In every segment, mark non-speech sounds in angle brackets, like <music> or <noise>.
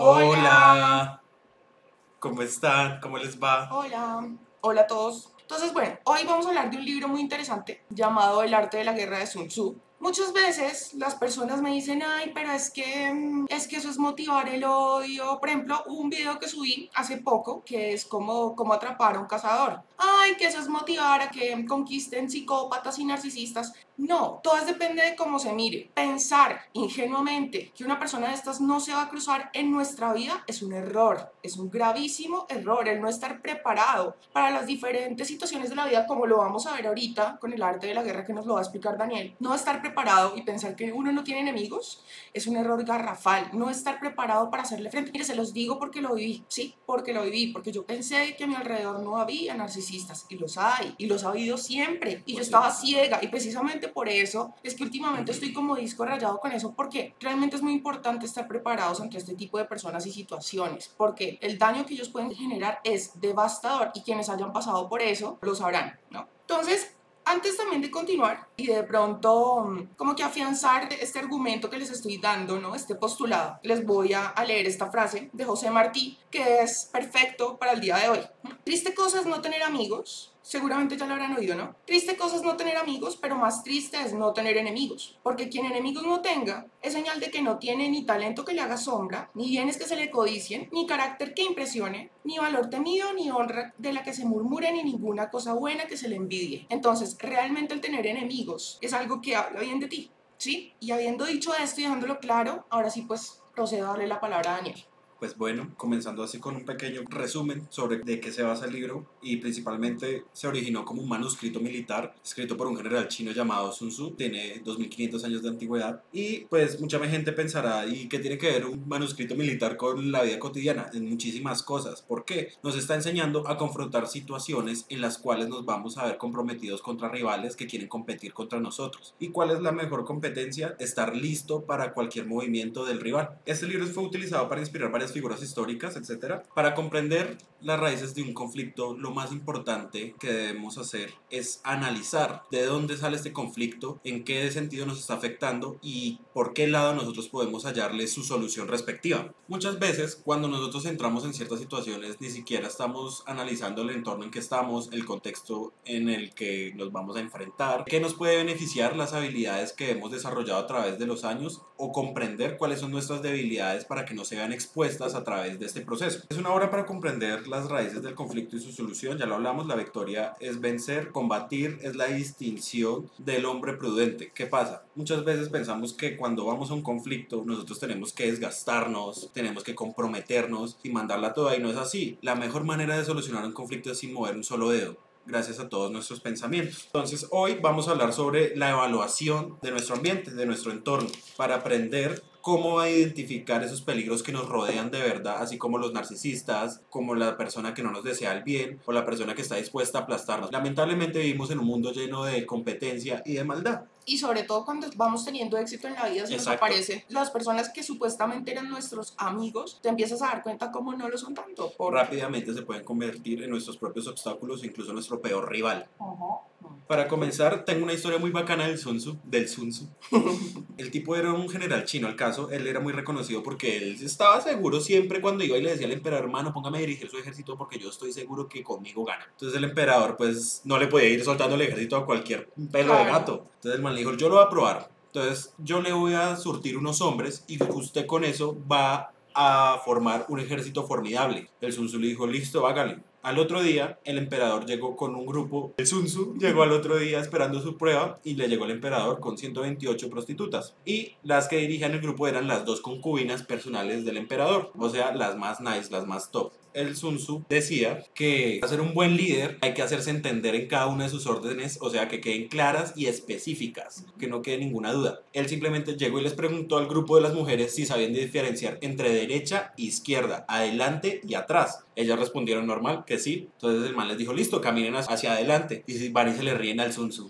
Hola. ¿Cómo están? ¿Cómo les va? Hola. Hola a todos. Entonces, bueno, hoy vamos a hablar de un libro muy interesante llamado El arte de la guerra de Sun Tzu. Muchas veces las personas me dicen, ay, pero es que, mm, es que eso es motivar el odio. Por ejemplo, hubo un video que subí hace poco que es como, como atrapar a un cazador. Ay, que eso es motivar a que conquisten psicópatas y narcisistas. No, todo depende de cómo se mire. Pensar ingenuamente que una persona de estas no se va a cruzar en nuestra vida es un error, es un gravísimo error el no estar preparado para las diferentes situaciones de la vida, como lo vamos a ver ahorita con el arte de la guerra que nos lo va a explicar Daniel. No estar preparado y pensar que uno no tiene enemigos es un error garrafal. No estar preparado para hacerle frente. Mire, se los digo porque lo viví, sí, porque lo viví, porque yo pensé que a mi alrededor no había narcisistas y los hay, y los ha habido siempre, y yo estaba ciega y precisamente por eso es que últimamente estoy como disco rayado con eso porque realmente es muy importante estar preparados ante este tipo de personas y situaciones porque el daño que ellos pueden generar es devastador y quienes hayan pasado por eso lo sabrán, ¿no? Entonces, antes también de continuar y de pronto mm, como que afianzar este argumento que les estoy dando, ¿no? Este postulado, les voy a, a leer esta frase de José Martí que es perfecto para el día de hoy. Triste cosa es no tener amigos, seguramente ya lo habrán oído, ¿no? Triste cosa es no tener amigos, pero más triste es no tener enemigos. Porque quien enemigos no tenga es señal de que no tiene ni talento que le haga sombra, ni bienes que se le codicien, ni carácter que impresione, ni valor temido, ni honra de la que se murmure, ni ninguna cosa buena que se le envidie. Entonces, realmente el tener enemigos es algo que habla bien de ti, ¿sí? Y habiendo dicho esto y dejándolo claro, ahora sí pues procedo a darle la palabra a Daniel. Pues bueno, comenzando así con un pequeño resumen sobre de qué se basa el libro y principalmente se originó como un manuscrito militar escrito por un general chino llamado Sun Tzu, tiene 2500 años de antigüedad y pues mucha gente pensará y qué tiene que ver un manuscrito militar con la vida cotidiana en muchísimas cosas, ¿por qué? Nos está enseñando a confrontar situaciones en las cuales nos vamos a ver comprometidos contra rivales que quieren competir contra nosotros. ¿Y cuál es la mejor competencia? Estar listo para cualquier movimiento del rival. Este libro fue utilizado para inspirar varias figuras históricas, etcétera. Para comprender las raíces de un conflicto, lo más importante que debemos hacer es analizar de dónde sale este conflicto, en qué sentido nos está afectando y por qué lado nosotros podemos hallarle su solución respectiva. Muchas veces, cuando nosotros entramos en ciertas situaciones, ni siquiera estamos analizando el entorno en que estamos, el contexto en el que nos vamos a enfrentar, qué nos puede beneficiar las habilidades que hemos desarrollado a través de los años o comprender cuáles son nuestras debilidades para que no se vean expuestas a través de este proceso. Es una obra para comprender las raíces del conflicto y su solución, ya lo hablamos, la victoria es vencer, combatir es la distinción del hombre prudente. ¿Qué pasa? Muchas veces pensamos que cuando vamos a un conflicto nosotros tenemos que desgastarnos, tenemos que comprometernos y mandarla toda y no es así. La mejor manera de solucionar un conflicto es sin mover un solo dedo gracias a todos nuestros pensamientos. Entonces, hoy vamos a hablar sobre la evaluación de nuestro ambiente, de nuestro entorno, para aprender cómo identificar esos peligros que nos rodean de verdad, así como los narcisistas, como la persona que no nos desea el bien o la persona que está dispuesta a aplastarnos. Lamentablemente vivimos en un mundo lleno de competencia y de maldad y sobre todo cuando vamos teniendo éxito en la vida, se nos aparece las personas que supuestamente eran nuestros amigos, te empiezas a dar cuenta cómo no lo son tanto. Por... Rápidamente se pueden convertir en nuestros propios obstáculos, incluso nuestro peor rival. Para comenzar, tengo una historia muy bacana del Sun Tzu, del Sun Tzu. <laughs> el tipo era un general chino, al caso, él era muy reconocido porque él estaba seguro siempre cuando iba y le decía al emperador, hermano, póngame a dirigir su ejército porque yo estoy seguro que conmigo gana. Entonces el emperador pues no le podía ir soltando el ejército a cualquier pelo de gato. Entonces el man le dijo, yo lo voy a probar. Entonces yo le voy a surtir unos hombres y usted con eso va a formar un ejército formidable. El Sun Tzu le dijo, listo, hágale. Al otro día, el emperador llegó con un grupo. El Sun Tzu llegó al otro día esperando su prueba y le llegó el emperador con 128 prostitutas. Y las que dirigían el grupo eran las dos concubinas personales del emperador, o sea, las más nice, las más top el Sun Tzu decía que para ser un buen líder hay que hacerse entender en cada una de sus órdenes, o sea, que queden claras y específicas, que no quede ninguna duda. Él simplemente llegó y les preguntó al grupo de las mujeres si sabían diferenciar entre derecha e izquierda, adelante y atrás. Ellas respondieron normal que sí. Entonces el man les dijo, listo, caminen hacia adelante. Y van y se le ríen al Sun Tzu.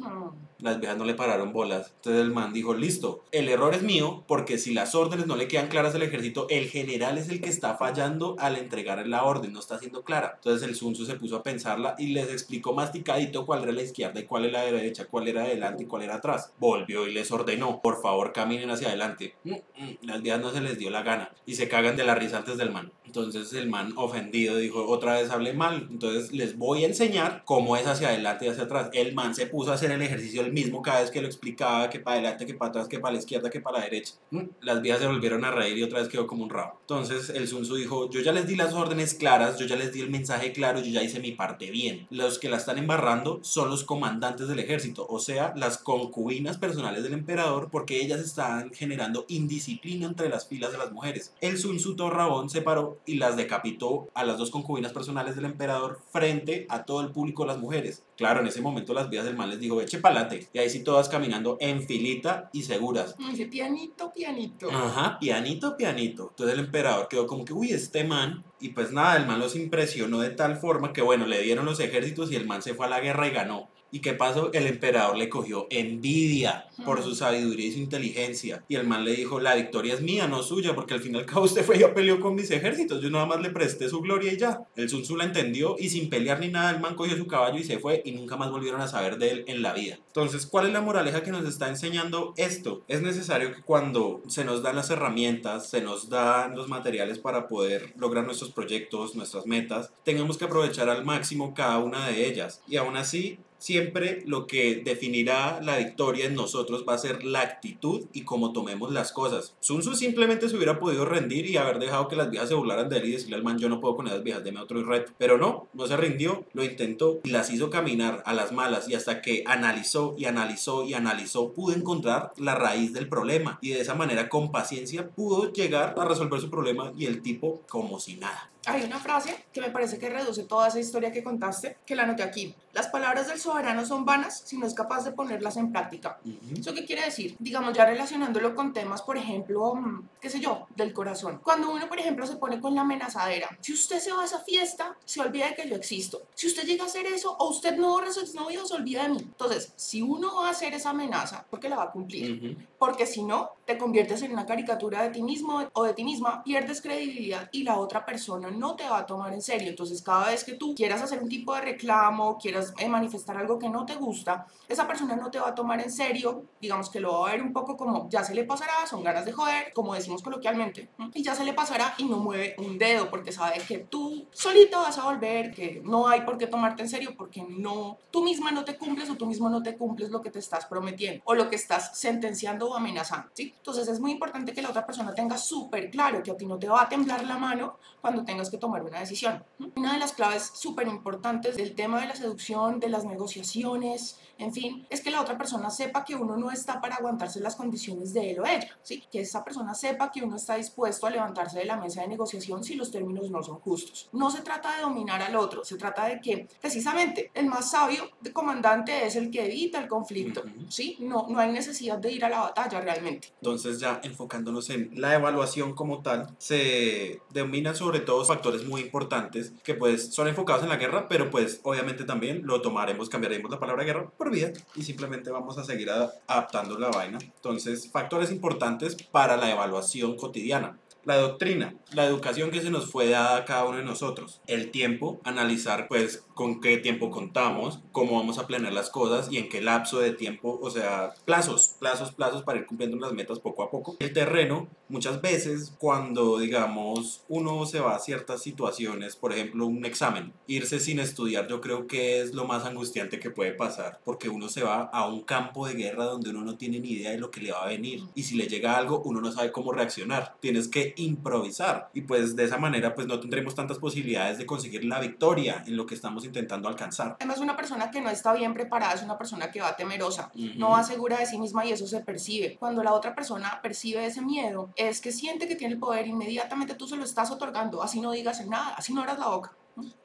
Las viejas no le pararon bolas. Entonces el man dijo, listo, el error es mío porque si las órdenes no le quedan claras al ejército, el general es el que está fallando al entregar la orden, no está siendo clara. Entonces el Sun se puso a pensarla y les explicó masticadito cuál era la izquierda y cuál era la derecha, cuál era adelante y cuál era atrás. Volvió y les ordenó, por favor caminen hacia adelante. Mm, mm, las viejas no se les dio la gana y se cagan de la risa antes del man. Entonces el man ofendido dijo, otra vez hablé mal. Entonces les voy a enseñar cómo es hacia adelante y hacia atrás. El man se puso a hacer el ejercicio el mismo cada vez que lo explicaba, que para adelante, que para atrás, que para la izquierda, que para la derecha. Mm, las viejas se volvieron a reír y otra vez quedó como un rabo. Entonces el Sun dijo, yo ya les di las órdenes claras, yo ya les di el mensaje claro, yo ya hice mi parte bien. Los que la están embarrando son los comandantes del ejército, o sea, las concubinas personales del emperador, porque ellas están generando indisciplina entre las filas de las mujeres. El Sun Tzu Torrabón se paró y las decapitó a las dos concubinas personales del emperador frente a todo el público de las mujeres. Claro, en ese momento las vías del mal les dijo, eche pa'lante. Y ahí sí todas caminando en filita y seguras. Dice pianito, pianito. Ajá, pianito, pianito. Entonces el emperador quedó como que, uy, este man. Y pues nada, el man los impresionó de tal forma que, bueno, le dieron los ejércitos y el man se fue a la guerra y ganó. ¿Y qué pasó? El emperador le cogió envidia por su sabiduría y su inteligencia. Y el man le dijo, la victoria es mía, no suya, porque al fin y al cabo usted fue y peleó con mis ejércitos. Yo nada más le presté su gloria y ya. El Sun Tzu la entendió y sin pelear ni nada, el man cogió su caballo y se fue y nunca más volvieron a saber de él en la vida. Entonces, ¿cuál es la moraleja que nos está enseñando esto? Es necesario que cuando se nos dan las herramientas, se nos dan los materiales para poder lograr nuestros proyectos, nuestras metas, tengamos que aprovechar al máximo cada una de ellas. Y aún así, siempre lo que definirá la victoria en nosotros va a ser la actitud y cómo tomemos las cosas. Sun Tzu simplemente se hubiera podido rendir y haber dejado que las viejas se burlaran de él y decirle al man yo no puedo con esas viejas, deme otro reto. Pero no, no se rindió, lo intentó y las hizo caminar a las malas y hasta que analizó y analizó y analizó pudo encontrar la raíz del problema y de esa manera con paciencia pudo llegar a resolver su problema y el tipo como si nada. Hay una frase que me parece que reduce toda esa historia que contaste, que la anoté aquí. Las palabras del soberano son vanas si no es capaz de ponerlas en práctica. ¿Eso qué quiere decir? Digamos, ya relacionándolo con temas, por ejemplo, mm, qué sé yo, del corazón. Cuando uno, por ejemplo, se pone con la amenazadera, si usted se va a esa fiesta, se olvida de que yo existo. Si usted llega a hacer eso o usted no borra a su exnovio, se olvida de mí. Entonces, si uno va a hacer esa amenaza, porque la va a cumplir. Porque si no, te conviertes en una caricatura de ti mismo o de ti misma, pierdes credibilidad y la otra persona no te va a tomar en serio. Entonces, cada vez que tú quieras hacer un tipo de reclamo, quieras eh, manifestar algo que no te gusta, esa persona no te va a tomar en serio. Digamos que lo va a ver un poco como ya se le pasará, son ganas de joder, como decimos coloquialmente, y ya se le pasará y no mueve un dedo porque sabe que tú solito vas a volver, que no hay por qué tomarte en serio porque no, tú misma no te cumples o tú mismo no te cumples lo que te estás prometiendo o lo que estás sentenciando o amenazando. ¿sí? Entonces, es muy importante que la otra persona tenga súper claro que a ti no te va a temblar la mano cuando tengas que tomar una decisión. Una de las claves súper importantes del tema de la seducción, de las negociaciones, en fin, es que la otra persona sepa que uno no está para aguantarse las condiciones de él o ella, ¿sí? Que esa persona sepa que uno está dispuesto a levantarse de la mesa de negociación si los términos no son justos. No se trata de dominar al otro, se trata de que precisamente el más sabio de comandante es el que evita el conflicto, ¿sí? No, no hay necesidad de ir a la batalla realmente. Entonces ya enfocándonos en la evaluación como tal, se denominan sobre todo factores muy importantes que pues son enfocados en la guerra, pero pues obviamente también lo tomaremos, cambiaremos la palabra guerra por vida y simplemente vamos a seguir adaptando la vaina. Entonces, factores importantes para la evaluación cotidiana. La doctrina, la educación que se nos fue dada a cada uno de nosotros, el tiempo, analizar pues con qué tiempo contamos, cómo vamos a planear las cosas y en qué lapso de tiempo, o sea, plazos, plazos, plazos para ir cumpliendo las metas poco a poco. El terreno, muchas veces cuando digamos uno se va a ciertas situaciones, por ejemplo un examen, irse sin estudiar yo creo que es lo más angustiante que puede pasar, porque uno se va a un campo de guerra donde uno no tiene ni idea de lo que le va a venir y si le llega algo uno no sabe cómo reaccionar, tienes que improvisar y pues de esa manera pues no tendremos tantas posibilidades de conseguir la victoria en lo que estamos intentando alcanzar. Además, una persona que no está bien preparada es una persona que va temerosa, no va segura de sí misma y eso se percibe. Cuando la otra persona percibe ese miedo, es que siente que tiene el poder, inmediatamente tú se lo estás otorgando, así no digas nada, así no abras la boca.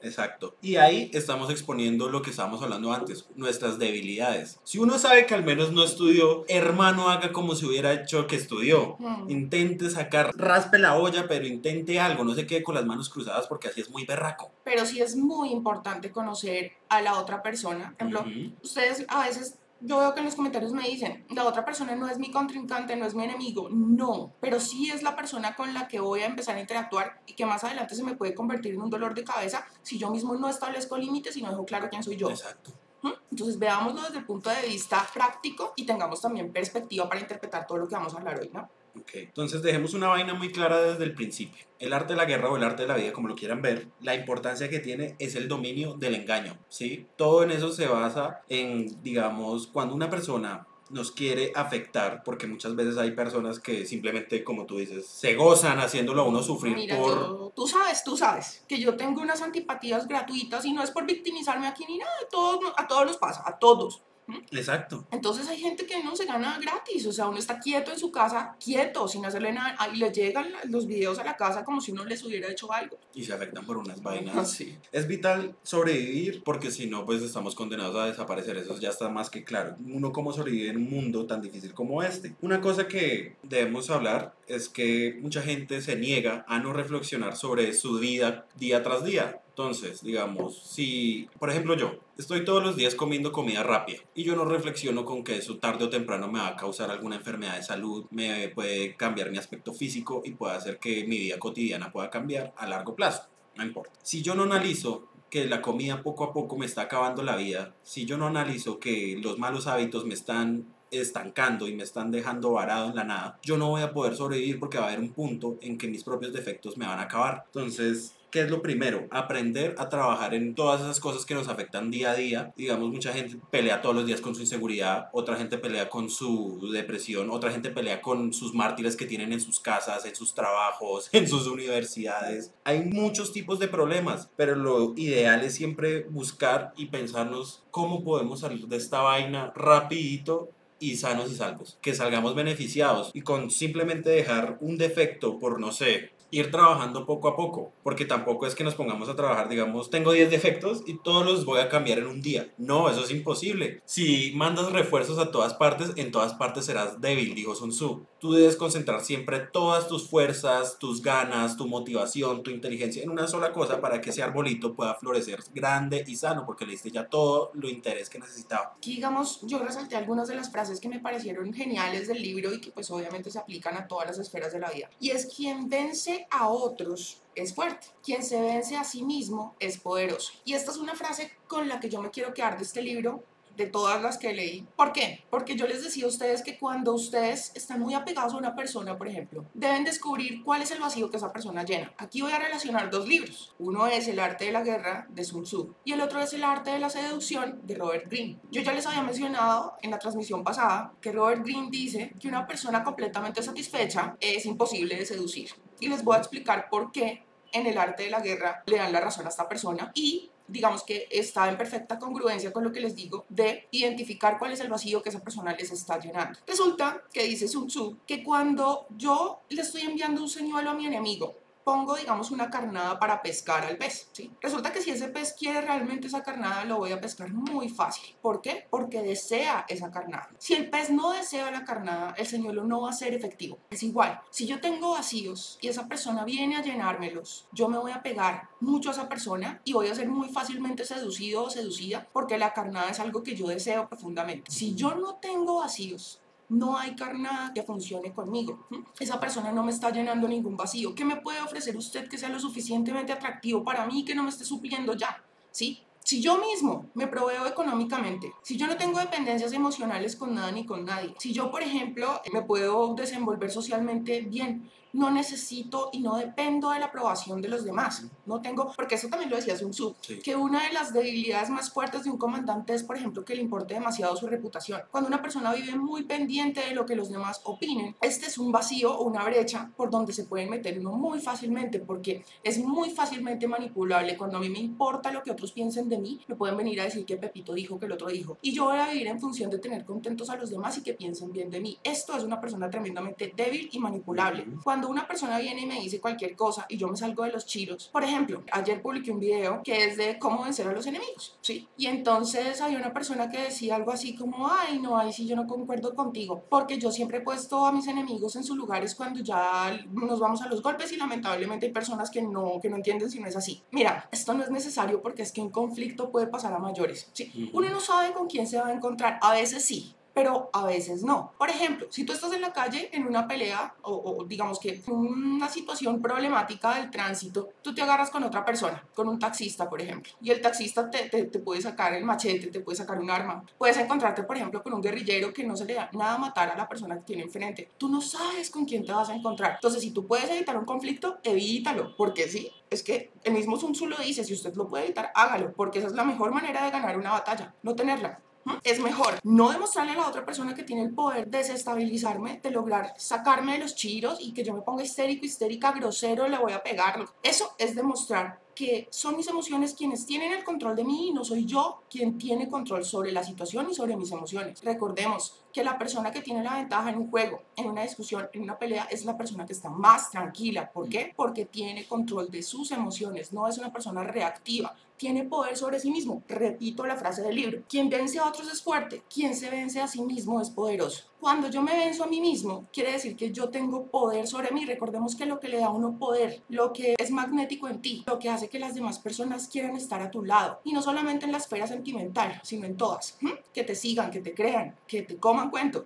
Exacto. Y ahí estamos exponiendo lo que estábamos hablando antes, nuestras debilidades. Si uno sabe que al menos no estudió, hermano, haga como si hubiera hecho que estudió. Mm. Intente sacar, raspe la olla, pero intente algo, no se quede con las manos cruzadas porque así es muy berraco. Pero sí es muy importante conocer a la otra persona. Por ejemplo, ustedes a veces yo veo que en los comentarios me dicen, la otra persona no es mi contrincante, no es mi enemigo. No, pero sí es la persona con la que voy a empezar a interactuar y que más adelante se me puede convertir en un dolor de cabeza si yo mismo no establezco límites y no dejo claro quién soy yo. Exacto. ¿Mm? Entonces veámoslo desde el punto de vista práctico y tengamos también perspectiva para interpretar todo lo que vamos a hablar hoy, ¿no? Ok, entonces dejemos una vaina muy clara desde el principio. El arte de la guerra o el arte de la vida, como lo quieran ver, la importancia que tiene es el dominio del engaño, ¿sí? Todo en eso se basa en, digamos, cuando una persona nos quiere afectar, porque muchas veces hay personas que simplemente, como tú dices, se gozan haciéndolo a uno sufrir Mira, por... yo- tú sabes, tú sabes que yo tengo unas antipatías gratuitas y no es por victimizarme aquí ni nada, a todos, a todos nos pasa, a todos. Exacto. Entonces hay gente que no se gana gratis, o sea, uno está quieto en su casa, quieto, sin hacerle nada, y le llegan los videos a la casa como si uno les hubiera hecho algo. Y se afectan por unas vainas. <laughs> Así. Es vital sobrevivir porque si no, pues estamos condenados a desaparecer. Eso ya está más que claro. Uno cómo sobrevive en un mundo tan difícil como este. Una cosa que debemos hablar es que mucha gente se niega a no reflexionar sobre su vida día tras día. Entonces, digamos, si, por ejemplo, yo estoy todos los días comiendo comida rápida y yo no reflexiono con que eso tarde o temprano me va a causar alguna enfermedad de salud, me puede cambiar mi aspecto físico y puede hacer que mi vida cotidiana pueda cambiar a largo plazo. No importa. Si yo no analizo que la comida poco a poco me está acabando la vida, si yo no analizo que los malos hábitos me están estancando y me están dejando varado en la nada, yo no voy a poder sobrevivir porque va a haber un punto en que mis propios defectos me van a acabar. Entonces, ¿qué es lo primero? Aprender a trabajar en todas esas cosas que nos afectan día a día. Digamos, mucha gente pelea todos los días con su inseguridad, otra gente pelea con su depresión, otra gente pelea con sus mártires que tienen en sus casas, en sus trabajos, <laughs> en sus universidades. Hay muchos tipos de problemas, pero lo ideal es siempre buscar y pensarnos cómo podemos salir de esta vaina rapidito y sanos y salvos, que salgamos beneficiados y con simplemente dejar un defecto por, no sé, ir trabajando poco a poco, porque tampoco es que nos pongamos a trabajar, digamos, tengo 10 defectos y todos los voy a cambiar en un día. No, eso es imposible. Si mandas refuerzos a todas partes, en todas partes serás débil, dijo Sun Tzu. Tú debes concentrar siempre todas tus fuerzas, tus ganas, tu motivación, tu inteligencia en una sola cosa para que ese arbolito pueda florecer grande y sano, porque le diste ya todo lo interés que necesitaba. Aquí, digamos, yo resalté algunas de las frases que me parecieron geniales del libro y que pues obviamente se aplican a todas las esferas de la vida. Y es quien vence a otros es fuerte. Quien se vence a sí mismo es poderoso. Y esta es una frase con la que yo me quiero quedar de este libro de todas las que leí. ¿Por qué? Porque yo les decía a ustedes que cuando ustedes están muy apegados a una persona, por ejemplo, deben descubrir cuál es el vacío que esa persona llena. Aquí voy a relacionar dos libros. Uno es El arte de la guerra de Sun Tzu y el otro es El arte de la seducción de Robert Greene. Yo ya les había mencionado en la transmisión pasada que Robert Greene dice que una persona completamente satisfecha es imposible de seducir. Y les voy a explicar por qué en el arte de la guerra le dan la razón a esta persona y digamos que está en perfecta congruencia con lo que les digo de identificar cuál es el vacío que esa persona les está llenando. Resulta que dice Sun Tzu que cuando yo le estoy enviando un señuelo a mi enemigo, pongo, digamos, una carnada para pescar al pez, ¿sí? Resulta que si ese pez quiere realmente esa carnada, lo voy a pescar muy fácil. ¿Por qué? Porque desea esa carnada. Si el pez no desea la carnada, el señuelo no va a ser efectivo. Es igual, si yo tengo vacíos y esa persona viene a llenármelos, yo me voy a pegar mucho a esa persona y voy a ser muy fácilmente seducido o seducida porque la carnada es algo que yo deseo profundamente. Si yo no tengo vacíos, no hay carnada que funcione conmigo. Esa persona no me está llenando ningún vacío. ¿Qué me puede ofrecer usted que sea lo suficientemente atractivo para mí y que no me esté supliendo ya? ¿Sí? Si yo mismo me proveo económicamente, si yo no tengo dependencias emocionales con nada ni con nadie, si yo, por ejemplo, me puedo desenvolver socialmente bien, no necesito y no dependo de la aprobación de los demás. No tengo, porque eso también lo decía Sun Tzu, Sí. que una de las debilidades más fuertes de un comandante es, por ejemplo, que le importe demasiado su reputación. Cuando una persona vive muy pendiente de lo que los demás opinen, este es un vacío o una brecha por donde se pueden meter uno muy fácilmente, porque es muy fácilmente manipulable. Cuando a mí me importa lo que otros piensen de mí, me pueden venir a decir que Pepito dijo, que el otro dijo. Y yo voy a vivir en función de tener contentos a los demás y que piensen bien de mí. Esto es una persona tremendamente débil y manipulable. Cuando cuando una persona viene y me dice cualquier cosa y yo me salgo de los chiros, por ejemplo, ayer publiqué un video que es de cómo vencer a los enemigos, ¿sí? Y entonces había una persona que decía algo así como, ay, no, ay, sí, yo no concuerdo contigo, porque yo siempre he puesto a mis enemigos en sus lugares cuando ya nos vamos a los golpes y lamentablemente hay personas que no, que no entienden si no es así. Mira, esto no es necesario porque es que un conflicto puede pasar a mayores, ¿sí? Uno no sabe con quién se va a encontrar, a veces sí, pero a veces no. Por ejemplo, si tú estás en la calle en una pelea o, digamos que una situación problemática del tránsito, tú te agarras con otra persona, con un taxista, por ejemplo, y el taxista te, te, te, puede sacar el machete, te puede sacar un arma. Puedes encontrarte, por ejemplo, con un guerrillero que no se le da nada matar a la persona que tiene enfrente. Tú no sabes con quién te vas a encontrar. Entonces, si tú puedes evitar un conflicto, evítalo, porque sí, es que el mismo Sun Tzu lo dice, si usted lo puede evitar, hágalo, porque esa es la mejor manera de ganar una batalla, no tenerla. Es mejor no demostrarle a la otra persona que tiene el poder de desestabilizarme, de lograr sacarme de los chiros y que yo me ponga histérico, histérica, grosero, le voy a pegar. Eso es demostrar que son mis emociones quienes tienen el control de mí y no soy yo quien tiene control sobre la situación y sobre mis emociones. Recordemos que la persona que tiene la ventaja en un juego, en una discusión, en una pelea, es la persona que está más tranquila. ¿Por qué? Porque tiene control de sus emociones, no es una persona reactiva, tiene poder sobre sí mismo. Repito la frase del libro, quien vence a otros es fuerte, quien se vence a sí mismo es poderoso. Cuando yo me venzo a mí mismo, quiere decir que yo tengo poder sobre mí. Recordemos que lo que le da a uno poder, lo que es magnético en ti, lo que hace que las demás personas quieran estar a tu lado. Y no solamente en la esfera sentimental, sino en todas. Que te sigan, que te crean, que te coman cuento.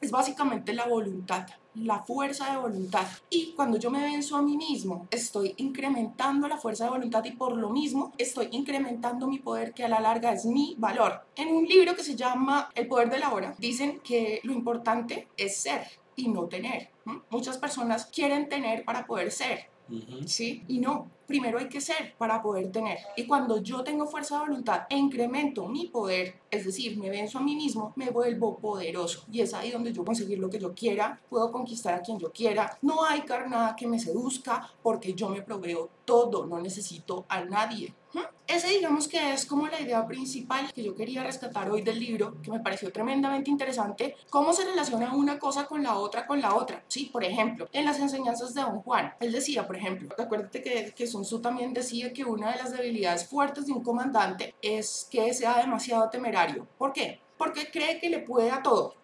Es básicamente la voluntad la fuerza de voluntad. Y cuando yo me venzo a mí mismo, estoy incrementando la fuerza de voluntad y por lo mismo estoy incrementando mi poder que a la larga es mi valor. En un libro que se llama El poder de la hora, dicen que lo importante es ser y no tener. Muchas personas quieren tener para poder ser. ¿Sí? Y no, primero hay que ser para poder tener. Y cuando yo tengo fuerza de voluntad e incremento mi poder, es decir, me venzo a mí mismo, me vuelvo poderoso. Y es ahí donde yo conseguir lo que yo quiera, puedo conquistar a quien yo quiera. No hay carnada que me seduzca porque yo me proveo todo, no necesito a nadie. Ese digamos que es como la idea principal que yo quería rescatar hoy del libro, que me pareció tremendamente interesante, cómo se relaciona una cosa con la otra, con la otra. Sí, por ejemplo, en las enseñanzas de Don Juan, él decía, por ejemplo, acuérdate que, que Sun Tzu también decía que una de las debilidades fuertes de un comandante es que sea demasiado temerario. ¿Por qué? Porque cree que le puede a todo.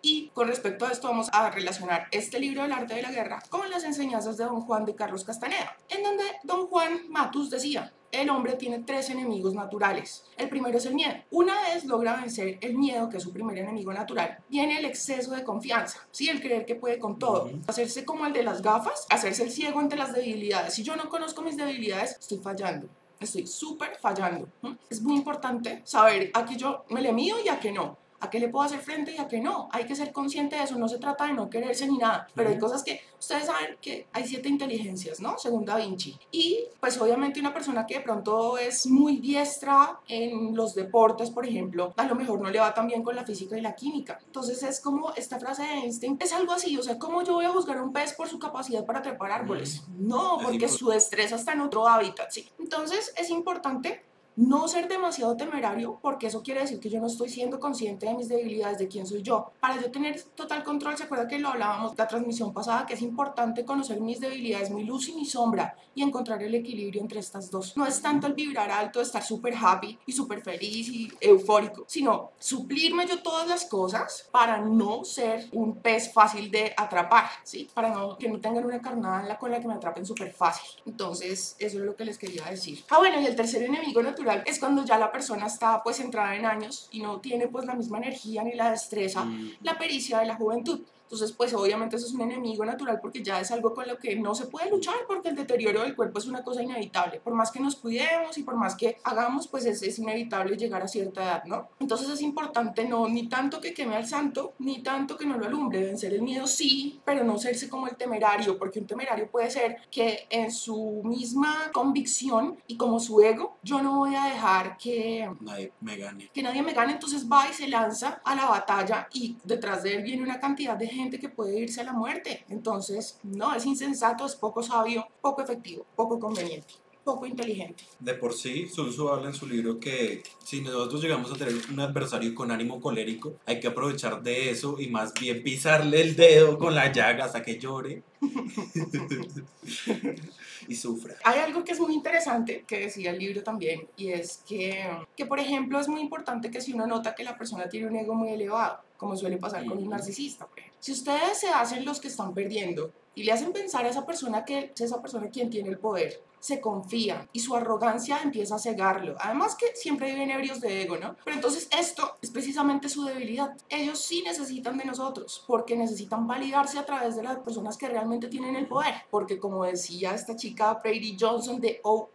Y con respecto a esto vamos a relacionar este libro del arte de la guerra con las enseñanzas de don Juan de Carlos Castaneda, en donde don Juan Matus decía, el hombre tiene tres enemigos naturales. El primero es el miedo. Una vez logra vencer el miedo, que es su primer enemigo natural, viene el exceso de confianza, ¿sí? el creer que puede con todo. Hacerse como el de las gafas, hacerse el ciego ante las debilidades. Si yo no conozco mis debilidades, estoy fallando estoy súper fallando. Es muy importante saber a qué yo me le mido y a qué no a qué le puedo hacer frente y a qué no. Hay que ser consciente de eso, no se trata de no quererse ni nada, pero hay cosas que ustedes saben que hay siete inteligencias, ¿no? Según Da Vinci. Y pues obviamente una persona que de pronto es muy diestra en los deportes, por ejemplo, a lo mejor no le va tan bien con la física y la química. Entonces es como esta frase de Einstein, es algo así, o sea, ¿cómo yo voy a juzgar a un pez por su capacidad para trepar árboles? No, porque su destreza está en otro hábitat, sí. Entonces es importante no ser demasiado temerario, porque eso quiere decir que yo no estoy siendo consciente de mis debilidades, de quién soy yo. Para yo tener total control, se acuerda que lo hablábamos la transmisión pasada, que es importante conocer mis debilidades, mi luz y mi sombra, y encontrar el equilibrio entre estas dos. No es tanto el vibrar alto, estar súper happy y súper feliz y eufórico, sino suplirme yo todas las cosas para no ser un pez fácil de atrapar, ¿sí? Para no, que no tengan una carnada en la con la que me atrapen súper fácil. Entonces, eso es lo que les quería decir. Ah, bueno, y el tercer enemigo natural es cuando ya la persona está pues entrada en años y no tiene pues la misma energía ni la destreza, mm. la pericia de la juventud. Entonces, pues obviamente eso es un enemigo natural porque ya es algo con lo que no se puede luchar porque el deterioro del cuerpo es una cosa inevitable. Por más que nos cuidemos y por más que hagamos, pues es, es inevitable llegar a cierta edad, ¿no? Entonces es importante no ni tanto que queme al santo, ni tanto que no lo alumbre. Vencer el miedo sí, pero no serse como el temerario, porque un temerario puede ser que en su misma convicción y como su ego, yo no voy a dejar que nadie me gane. Que nadie me gane, entonces va y se lanza a la batalla y detrás de él viene una cantidad de gente que puede irse a la muerte. Entonces, no, es insensato, es poco sabio, poco efectivo, poco conveniente. Poco inteligente. De por sí, Sun Tzu habla en su libro que si nosotros llegamos a tener un adversario con ánimo colérico, hay que aprovechar de eso y más bien pisarle el dedo con la llaga hasta que llore <laughs> y sufra. Hay algo que es muy interesante que decía el libro también y es que, que, por ejemplo, es muy importante que si uno nota que la persona tiene un ego muy elevado, como suele pasar con un narcisista, por ejemplo. Si ustedes se hacen los que están perdiendo y le hacen pensar a esa persona que es esa persona quien tiene el poder, se confía y su arrogancia empieza a cegarlo. Además que siempre viven ebrios de ego, ¿no? Pero entonces esto es precisamente su debilidad. Ellos sí necesitan de nosotros porque necesitan validarse a través de las personas que realmente tienen el poder. Porque como decía esta chica Brady Johnson de OA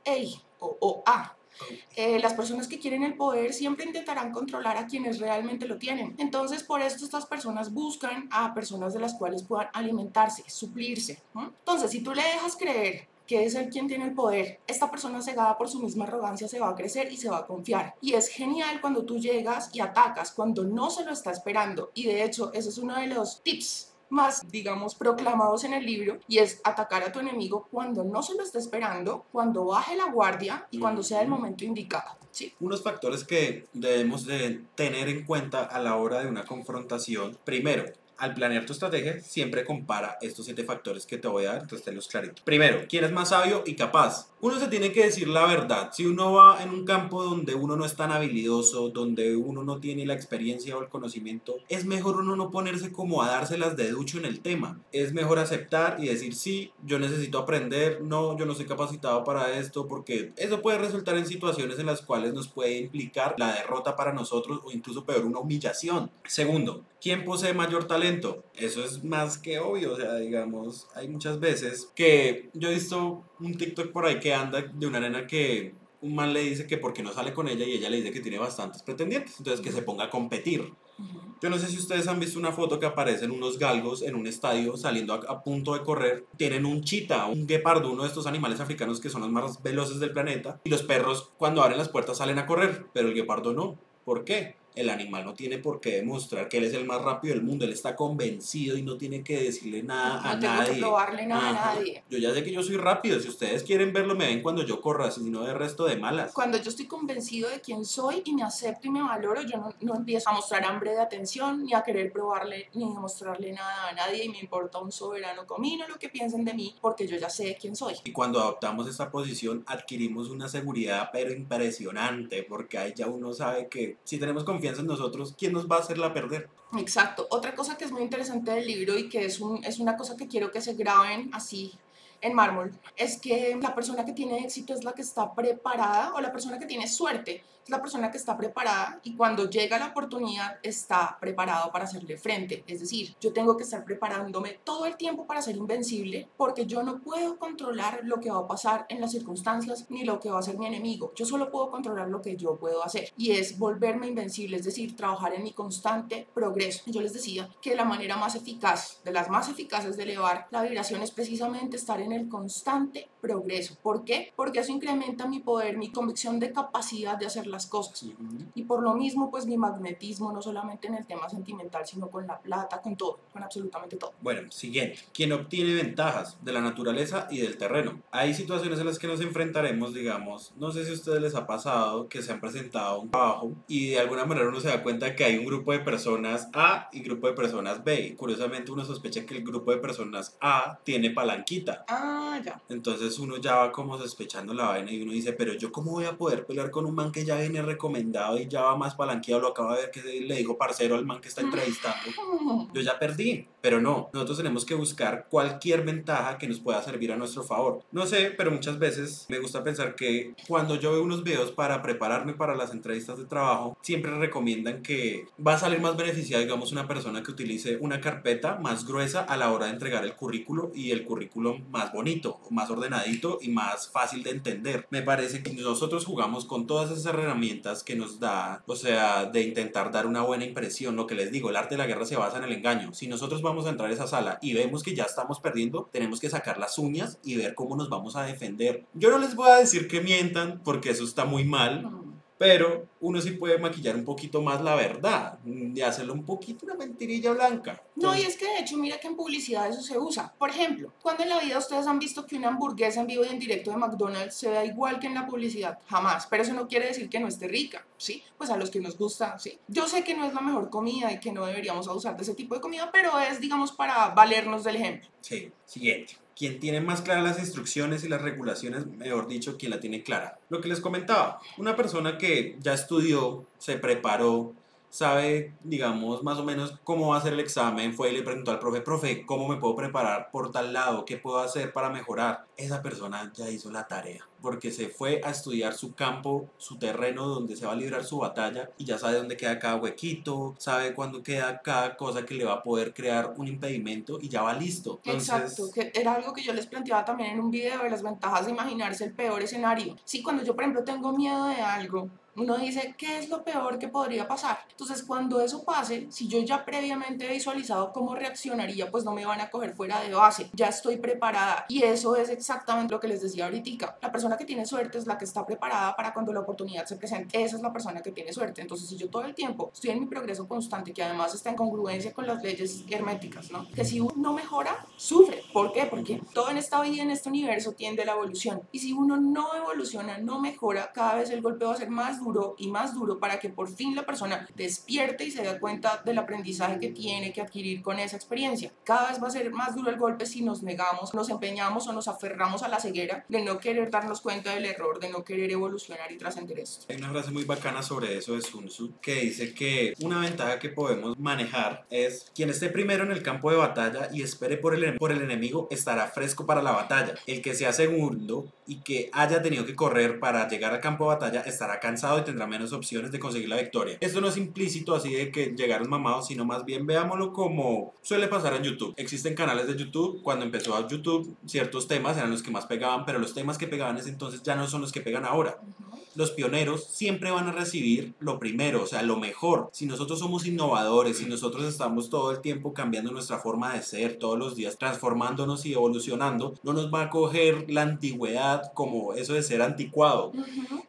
o OA, eh, las personas que quieren el poder siempre intentarán controlar a quienes realmente lo tienen. Entonces, por esto estas personas buscan a personas de las cuales puedan alimentarse, suplirse. Entonces, si tú le dejas creer que es el quien tiene el poder, esta persona cegada por su misma arrogancia se va a crecer y se va a confiar. Y es genial cuando tú llegas y atacas cuando no se lo está esperando. Y de hecho, ese es uno de los tips más, digamos, proclamados en el libro y es atacar a tu enemigo cuando no se lo está esperando, cuando baje la guardia y cuando sea el momento indicado. ¿sí? Unos factores que debemos de tener en cuenta a la hora de una confrontación. Primero, al planear tu estrategia, siempre compara estos siete factores que te voy a dar, entonces te los clarito. Primero, ¿quién es más sabio y capaz? Uno se tiene que decir la verdad. Si uno va en un campo donde uno no es tan habilidoso, donde uno no tiene la experiencia o el conocimiento, es mejor uno no ponerse como a dárselas de ducho en el tema. Es mejor aceptar y decir, sí, yo necesito aprender, no, yo no soy capacitado para esto, porque eso puede resultar en situaciones en las cuales nos puede implicar la derrota para nosotros o incluso peor, una humillación. Segundo, ¿quién posee mayor talento? Eso es más que obvio, o sea, digamos, hay muchas veces que yo he visto un TikTok por ahí que anda de una nena que un man le dice que porque no sale con ella y ella le dice que tiene bastantes pretendientes, entonces que se ponga a competir. Yo no sé si ustedes han visto una foto que aparecen unos galgos en un estadio saliendo a, punto de correr. Tienen un chita, un guepardo, uno de estos animales africanos que son los más veloces del planeta. Y los perros cuando abren las puertas salen a correr, pero el guepardo no. ¿Por qué? El animal no tiene por qué demostrar que él es el más rápido del mundo, él está convencido y no tiene que decirle nada a nadie. Que probarle nada a nadie. Yo ya sé que yo soy rápido, si ustedes quieren verlo me ven cuando yo corra, si no de resto de malas. Cuando yo estoy convencido de quién soy y me acepto y me valoro, yo no, no empiezo a mostrar hambre de atención, ni a querer probarle, ni a mostrarle nada a nadie y me importa un soberano comino lo que piensen de mí, porque yo ya sé quién soy. Y cuando adoptamos esta posición adquirimos una seguridad pero impresionante, porque ahí ya uno sabe que si tenemos confianza en nosotros, ¿quién nos va a hacerla perder? Exacto. Otra cosa que es muy interesante del libro y que es, un, es una cosa que quiero que se graben así en mármol, es que la persona que tiene éxito es la que está preparada o la persona que tiene suerte la persona que está preparada y cuando llega la oportunidad está preparado para hacerle frente. Es decir, yo tengo que estar preparándome todo el tiempo para ser invencible porque yo no puedo controlar lo que va a pasar en las circunstancias ni lo que va a hacer mi enemigo. Yo solo puedo controlar lo que yo puedo hacer y es volverme invencible, es decir, trabajar en mi constante progreso. Yo les decía que la manera más eficaz, de las más eficaces de elevar la vibración es precisamente estar en el constante progreso. ¿Por qué? Porque eso incrementa mi poder, mi convicción de capacidad de hacer las cosas. Y por lo mismo, pues mi magnetismo, no solamente en el tema sentimental, sino con la plata, con todo, con absolutamente todo. Bueno, siguiente. Quien obtiene ventajas de la naturaleza y del terreno. Hay situaciones en las que nos enfrentaremos, digamos, no sé si a ustedes les ha pasado que se han presentado un trabajo y de alguna manera uno se da cuenta que hay un grupo de personas A y grupo de personas B. Curiosamente uno sospecha que el grupo de personas A tiene palanquita. Ah, ya. Entonces uno ya va como sospechando la vaina y uno dice, pero yo cómo voy a poder pelear con un man que ya viene recomendado y ya va más palanqueado, lo acaba de ver que le dijo parcero al man que está entrevistando. <laughs> Yo ya perdí, pero no, nosotros tenemos que buscar cualquier ventaja que nos pueda servir a nuestro favor. No sé, pero muchas veces me gusta pensar que cuando yo veo unos videos para prepararme para las entrevistas de trabajo, siempre recomiendan que va a salir más beneficiada, digamos, una persona que utilice una carpeta más gruesa a la hora de entregar el currículo y el currículo más bonito, más ordenadito y más fácil de entender. Me parece que nosotros jugamos con todas esas herramientas que nos da, o sea, de intentar dar una buena impresión. Lo que les digo, el arte de la guerra se basa en el engaño. Si nosotros vamos a entrar a esa sala y vemos que ya estamos perdiendo, tenemos que sacar las uñas y ver cómo nos vamos a defender. Yo no les voy a decir que mientan, porque eso está muy mal pero uno sí puede maquillar un poquito más la verdad y hacerlo un poquito una mentirilla blanca. No, y es que de hecho, mira que en publicidad eso se usa. Por ejemplo, cuando en la vida ustedes han visto que una hamburguesa en vivo y en directo de McDonald's se da igual que en la publicidad, jamás. Pero eso no quiere decir que no esté rica, ¿sí? Pues a los que nos gusta, ¿sí? Yo sé que no es la mejor comida y que no deberíamos abusar de ese tipo de comida, pero es, digamos, para valernos del ejemplo. Sí, siguiente quien tiene más claras las instrucciones y las regulaciones, mejor dicho, quien la tiene clara. Lo que les comentaba, una persona que ya estudió, se preparó, sabe, digamos, más o menos cómo va a ser el examen, fue y le preguntó al profe, profe, ¿cómo me puedo preparar por tal lado? ¿Qué puedo hacer para mejorar? Esa persona ya hizo la tarea, porque se fue a estudiar su campo, su terreno donde se va a librar su batalla y ya sabe dónde queda cada huequito, sabe cuándo queda cada cosa que le va a poder crear un impedimento y ya va listo. Exacto, que era algo que yo les planteaba también en un video de las ventajas de imaginarse el peor escenario. Sí, cuando yo, por ejemplo, tengo miedo de algo, uno dice, ¿qué es lo peor que podría pasar? Entonces, cuando eso pase, si yo ya previamente he visualizado cómo reaccionaría, pues no me van a coger fuera de base, ya estoy preparada. Y eso es exactamente lo que les decía ahorita. La persona que tiene suerte es la que está preparada para cuando la oportunidad se presente. Esa es la persona que tiene suerte. Entonces, si yo todo el tiempo estoy en mi progreso constante, que además está en congruencia con las leyes herméticas, ¿no? Que si uno no mejora, sufre. ¿Por qué? Porque todo en esta vida, en este universo, tiende a la evolución. Y si uno no evoluciona, no mejora, cada vez el golpe va a ser más duro y más duro para que por fin la persona despierte y se dé cuenta del aprendizaje que tiene que adquirir con esa experiencia. Cada vez va a ser más duro el golpe si nos negamos, nos empeñamos o nos aferramos a la ceguera de no querer darnos cuenta del error, de no querer evolucionar y trascender esto. Hay una frase muy bacana sobre eso de Sun Tzu que dice que una ventaja que podemos manejar es quien esté primero en el campo de batalla y espere por el, por el enemigo estará fresco para la batalla. El que sea segundo y que haya tenido que correr para llegar al campo de batalla estará cansado tendrá menos opciones de conseguir la victoria. Esto no es implícito así de que llegaron mamados, sino más bien veámoslo como suele pasar en YouTube. Existen canales de YouTube, cuando empezó YouTube ciertos temas eran los que más pegaban, pero los temas que pegaban entonces ya no son los que pegan ahora los pioneros siempre van a recibir lo primero, o sea, lo mejor. Si nosotros somos innovadores, si nosotros estamos todo el tiempo cambiando nuestra forma de ser, todos los días transformándonos y evolucionando, no nos va a coger la antigüedad como eso de ser anticuado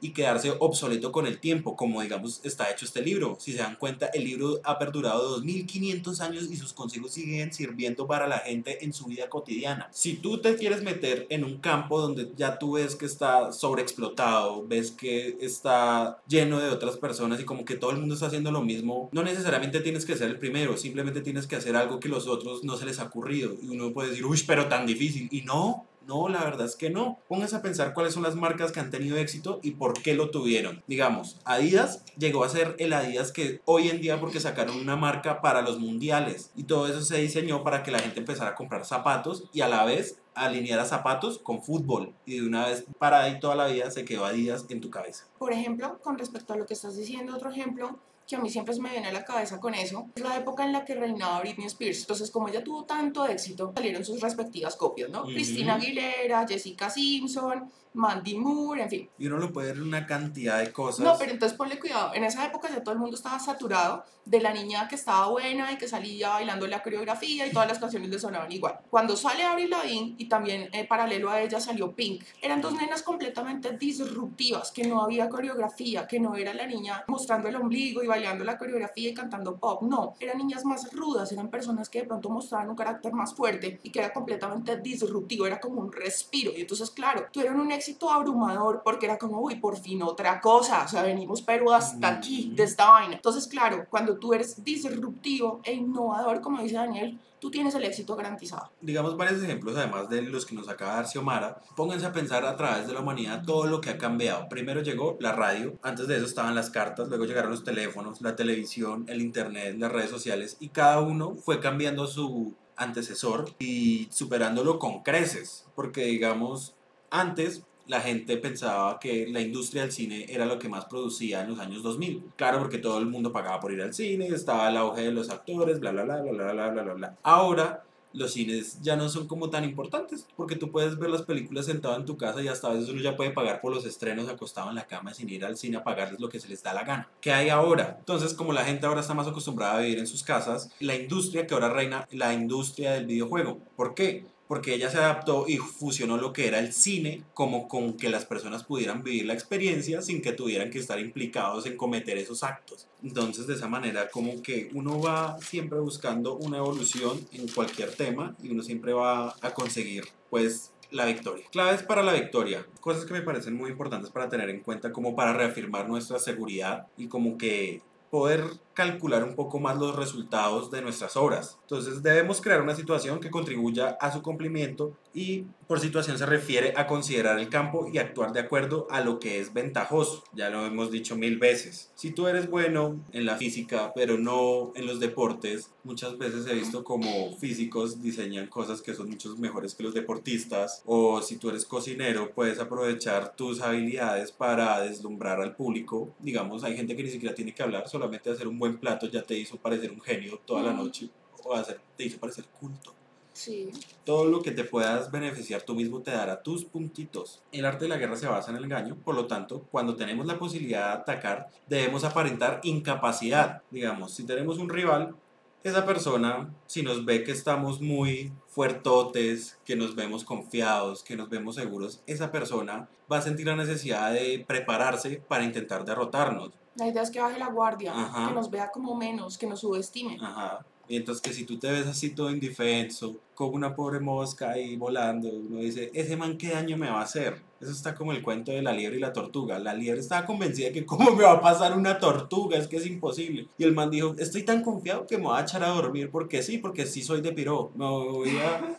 y quedarse obsoleto con el tiempo, como digamos está hecho este libro. Si se dan cuenta, el libro ha perdurado 2500 años y sus consejos siguen sirviendo para la gente en su vida cotidiana. Si tú te quieres meter en un campo donde ya tú ves que está sobreexplotado, ves que está lleno de otras personas y como que todo el mundo está haciendo lo mismo, no necesariamente tienes que ser el primero, simplemente tienes que hacer algo que los otros no se les ha ocurrido. Y uno puede decir, uy, pero tan difícil. Y no, no, la verdad es que no. Pónganse a pensar cuáles son las marcas que han tenido éxito y por qué lo tuvieron. Digamos, Adidas llegó a ser el Adidas que hoy en día porque sacaron una marca para los mundiales y todo eso se diseñó para que la gente empezara a comprar zapatos y a la vez alinear a zapatos con fútbol y de una vez para ahí toda la vida se quedó Adidas en tu cabeza. Por ejemplo, con respecto a lo que estás diciendo, otro ejemplo que a mí siempre se me viene a la cabeza con eso, es la época en la que reinaba Britney Spears. Entonces, como ella tuvo tanto éxito, salieron sus respectivas copias, ¿no? Cristina Aguilera, Jessica Simpson, Mandy Moore, en fin. Y uno lo puede ver una cantidad de cosas. No, pero entonces ponle cuidado. En esa época ya todo el mundo estaba saturado de la niña que estaba buena y que salía bailando la coreografía y todas las canciones le sonaban igual. Cuando sale Avril Lavigne y también eh, paralelo a ella salió Pink, eran dos nenas completamente disruptivas, que no había coreografía, que no era la niña mostrando el ombligo y bailando la coreografía y cantando pop. No, eran niñas más rudas, eran personas que de pronto mostraban un carácter más fuerte y que era completamente disruptivo, era como un respiro. Y entonces, claro, tuvieron un éxito abrumador porque era como, uy, por fin otra cosa, o sea, venimos pero hasta aquí de esta vaina. Entonces, claro, cuando tú eres disruptivo e innovador, como dice Daniel, tú tienes el éxito garantizado. Digamos varios ejemplos, además de los que nos acaba de dar Xiomara. Pónganse a pensar a través de la humanidad todo lo que ha cambiado. Primero llegó la radio, antes de eso estaban las cartas, luego llegaron los teléfonos, la televisión, el internet, las redes sociales y cada uno fue cambiando su antecesor y superándolo con creces, porque digamos, antes la gente pensaba que la industria del cine era lo que más producía en los años 2000. Claro, porque todo el mundo pagaba por ir al cine, estaba el auge de los actores, bla, bla, bla, bla, bla, bla, bla, bla. Ahora los cines ya no son como tan importantes, porque tú puedes ver las películas sentado en tu casa y hasta a veces uno ya puede pagar por los estrenos acostado en la cama sin ir al cine a pagarles lo que se les da la gana. ¿Qué hay ahora? Entonces, como la gente ahora está más acostumbrada a vivir en sus casas, la industria que ahora reina, la industria del videojuego. ¿Por qué? Porque ella se adaptó y fusionó lo que era el cine como con que las personas pudieran vivir la experiencia sin que tuvieran que estar implicados en cometer esos actos. Entonces, de esa manera, como que uno va siempre buscando una evolución en cualquier tema y uno siempre va a conseguir, pues, la victoria. Claves para la victoria. Cosas que me parecen muy importantes para tener en cuenta como para reafirmar nuestra seguridad y como que poder calcular un poco más los resultados de nuestras obras. Entonces debemos crear una situación que contribuya a su cumplimiento y por situación se refiere a considerar el campo y actuar de acuerdo a lo que es ventajoso. Ya lo hemos dicho mil veces. Si tú eres bueno en la física pero no en los deportes, muchas veces he visto como físicos diseñan cosas que son mucho mejores que los deportistas o si tú eres cocinero puedes aprovechar tus habilidades para deslumbrar al público. Digamos, hay gente que ni siquiera tiene que hablar, solamente hacer un buen plato ya te hizo parecer un genio toda la noche o hacer, te hizo parecer culto. Sí. Todo lo que te puedas beneficiar tú mismo te dará tus puntitos. El arte de la guerra se basa en el engaño, por lo tanto, cuando tenemos la posibilidad de atacar, debemos aparentar incapacidad. Digamos, si tenemos un rival, esa persona, si nos ve que estamos muy fuertotes, que nos vemos confiados, que nos vemos seguros, esa persona va a sentir la necesidad de prepararse para intentar derrotarnos. La idea es que baje la guardia, que nos vea como menos, que nos subestime. Ajá. Mientras que si tú te ves así todo indefenso, como una pobre mosca ahí volando, uno dice, ese man qué daño me va a hacer. Eso está como el cuento de la liebre y la tortuga. La liebre estaba convencida de que cómo me va a pasar una tortuga, es que es imposible. Y el man dijo, estoy tan confiado que me voy a echar a dormir porque sí, porque sí soy de piro. Me voy a...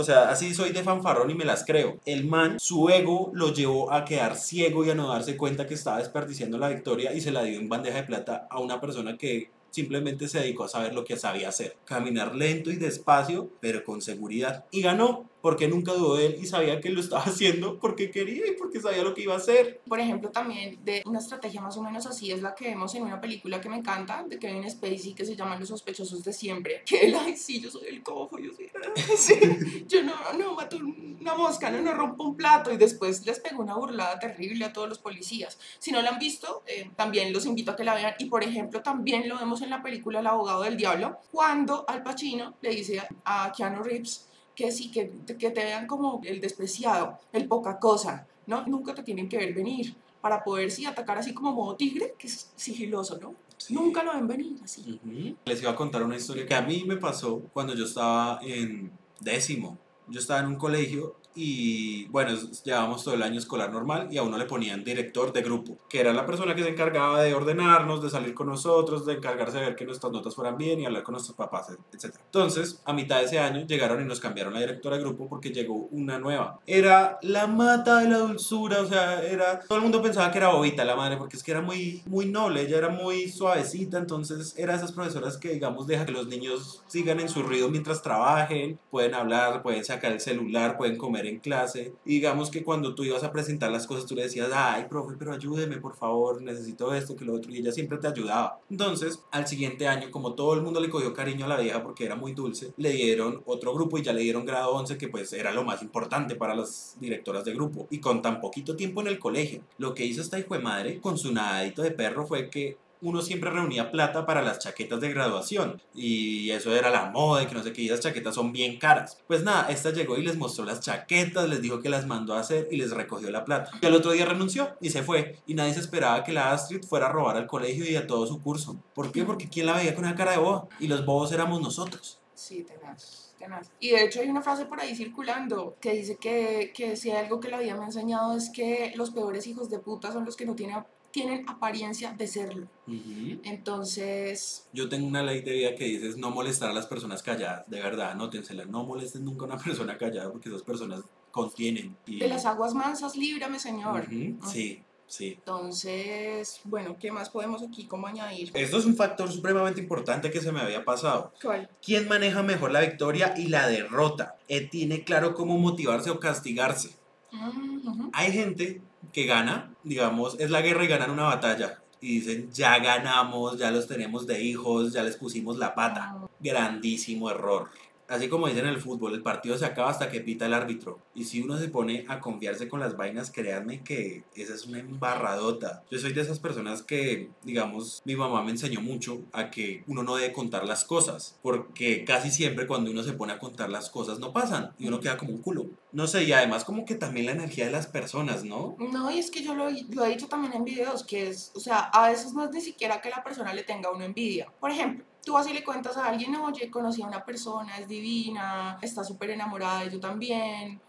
O sea, así soy de fanfarrón y me las creo. El man, su ego lo llevó a quedar ciego y a no darse cuenta que estaba desperdiciando la victoria y se la dio en bandeja de plata a una persona que simplemente se dedicó a saber lo que sabía hacer. Caminar lento y despacio, pero con seguridad. Y ganó porque nunca dudó de él y sabía que lo estaba <laughs> haciendo porque quería y porque sabía lo que iba a hacer. Por ejemplo, también de una estrategia más o menos así es la que vemos en una película que me encanta, de Kevin Spacey, que se llama Los sospechosos de siempre. <laughs> Que él, ay, sí, yo soy el cojo, yo soy... <laughs> Sí, yo no, no mato una mosca, no, no rompo un plato y después les pego una burlada terrible a todos los policías. Si no la han visto, eh, también los invito a que la vean y, por ejemplo, también lo vemos en la película El abogado del diablo, cuando Al Pacino le dice a Keanu Reeves que sí, que, que te vean como el despreciado, el poca cosa, ¿no? Nunca te tienen que ver venir para poder sí atacar así como modo tigre, que es sigiloso, ¿no? Nunca lo ven venir así. Les iba a contar una historia que a mí me pasó cuando yo estaba en décimo. Yo estaba en un colegio y bueno, llevábamos todo el año escolar normal y a uno le ponían director de grupo, que era la persona que se encargaba de ordenarnos, de salir con nosotros, de encargarse de ver que nuestras notas fueran bien y hablar con nuestros papás, etc. Entonces, a mitad de ese año llegaron y nos cambiaron la directora de grupo porque llegó una nueva. Era la mata de la dulzura, o sea, era todo el mundo pensaba que era bobita la madre porque es que era muy muy noble, ella era muy suavecita, entonces era esas profesoras que digamos deja que los niños sigan en su ruido mientras trabajen, pueden hablar, pueden sacar el celular, pueden comer en clase. Y digamos que cuando tú ibas a presentar las cosas, tú le decías, ay, profe, pero ayúdeme, por favor, necesito esto, que lo otro. Y ella siempre te ayudaba. Entonces, al siguiente año, como todo el mundo le cogió cariño a la vieja porque era muy dulce, le dieron otro grupo y ya le dieron grado 11, que pues era lo más importante para las directoras de grupo. Y con tan poquito tiempo en el colegio, lo que hizo esta hijo de madre con su nadadito de perro fue que uno siempre reunía plata para las chaquetas de graduación y eso era la moda y que no sé qué, y las chaquetas son bien caras. Pues nada, esta llegó y les mostró las chaquetas, les dijo que las mandó a hacer y les recogió la plata. Y al otro día renunció y se fue y nadie se esperaba que la Astrid fuera a robar al colegio y a todo su curso. ¿Por qué? Porque ¿quién la veía con una cara de boba? Y los bobos éramos nosotros. Sí, tenaz. tenaz. Y de hecho hay una frase por ahí circulando que dice que, que si algo que la vida me ha enseñado es que los peores hijos de puta son los que no tienen tienen apariencia de serlo. Entonces... Yo tengo una ley de vida que dice no molestar a las personas calladas, de verdad, nótensela, no molesten nunca a una <laughs> persona callada porque esas personas contienen. De las aguas mansas, líbrame, Señor. Sí, sí. Entonces, bueno, ¿qué más podemos aquí como añadir? Esto es un factor supremamente importante que se me había pasado. ¿Cuál? ¿Quién maneja mejor la victoria y la derrota? Él tiene claro cómo motivarse o castigarse. Hay gente que gana, digamos, es la guerra y ganan una batalla. Y dicen, ya ganamos, ya los tenemos de hijos, ya les pusimos la pata. Grandísimo error. Así como dicen en el fútbol, el partido se acaba hasta que pita el árbitro. Y si uno se pone a confiarse con las vainas, créanme que esa es una embarradota. Yo soy de esas personas que, digamos, mi mamá me enseñó mucho a que uno no debe contar las cosas, porque casi siempre cuando uno se pone a contar las cosas no pasan y uno queda como un culo. No sé, y además como que también la energía de las personas, ¿no? No, y es que yo lo, he dicho también en videos, que es, o sea, a veces no es ni siquiera que la persona le tenga a uno envidia. Por ejemplo, tú así le cuentas a alguien, oye, conocí a una persona, es divina, está súper enamorada de yo también.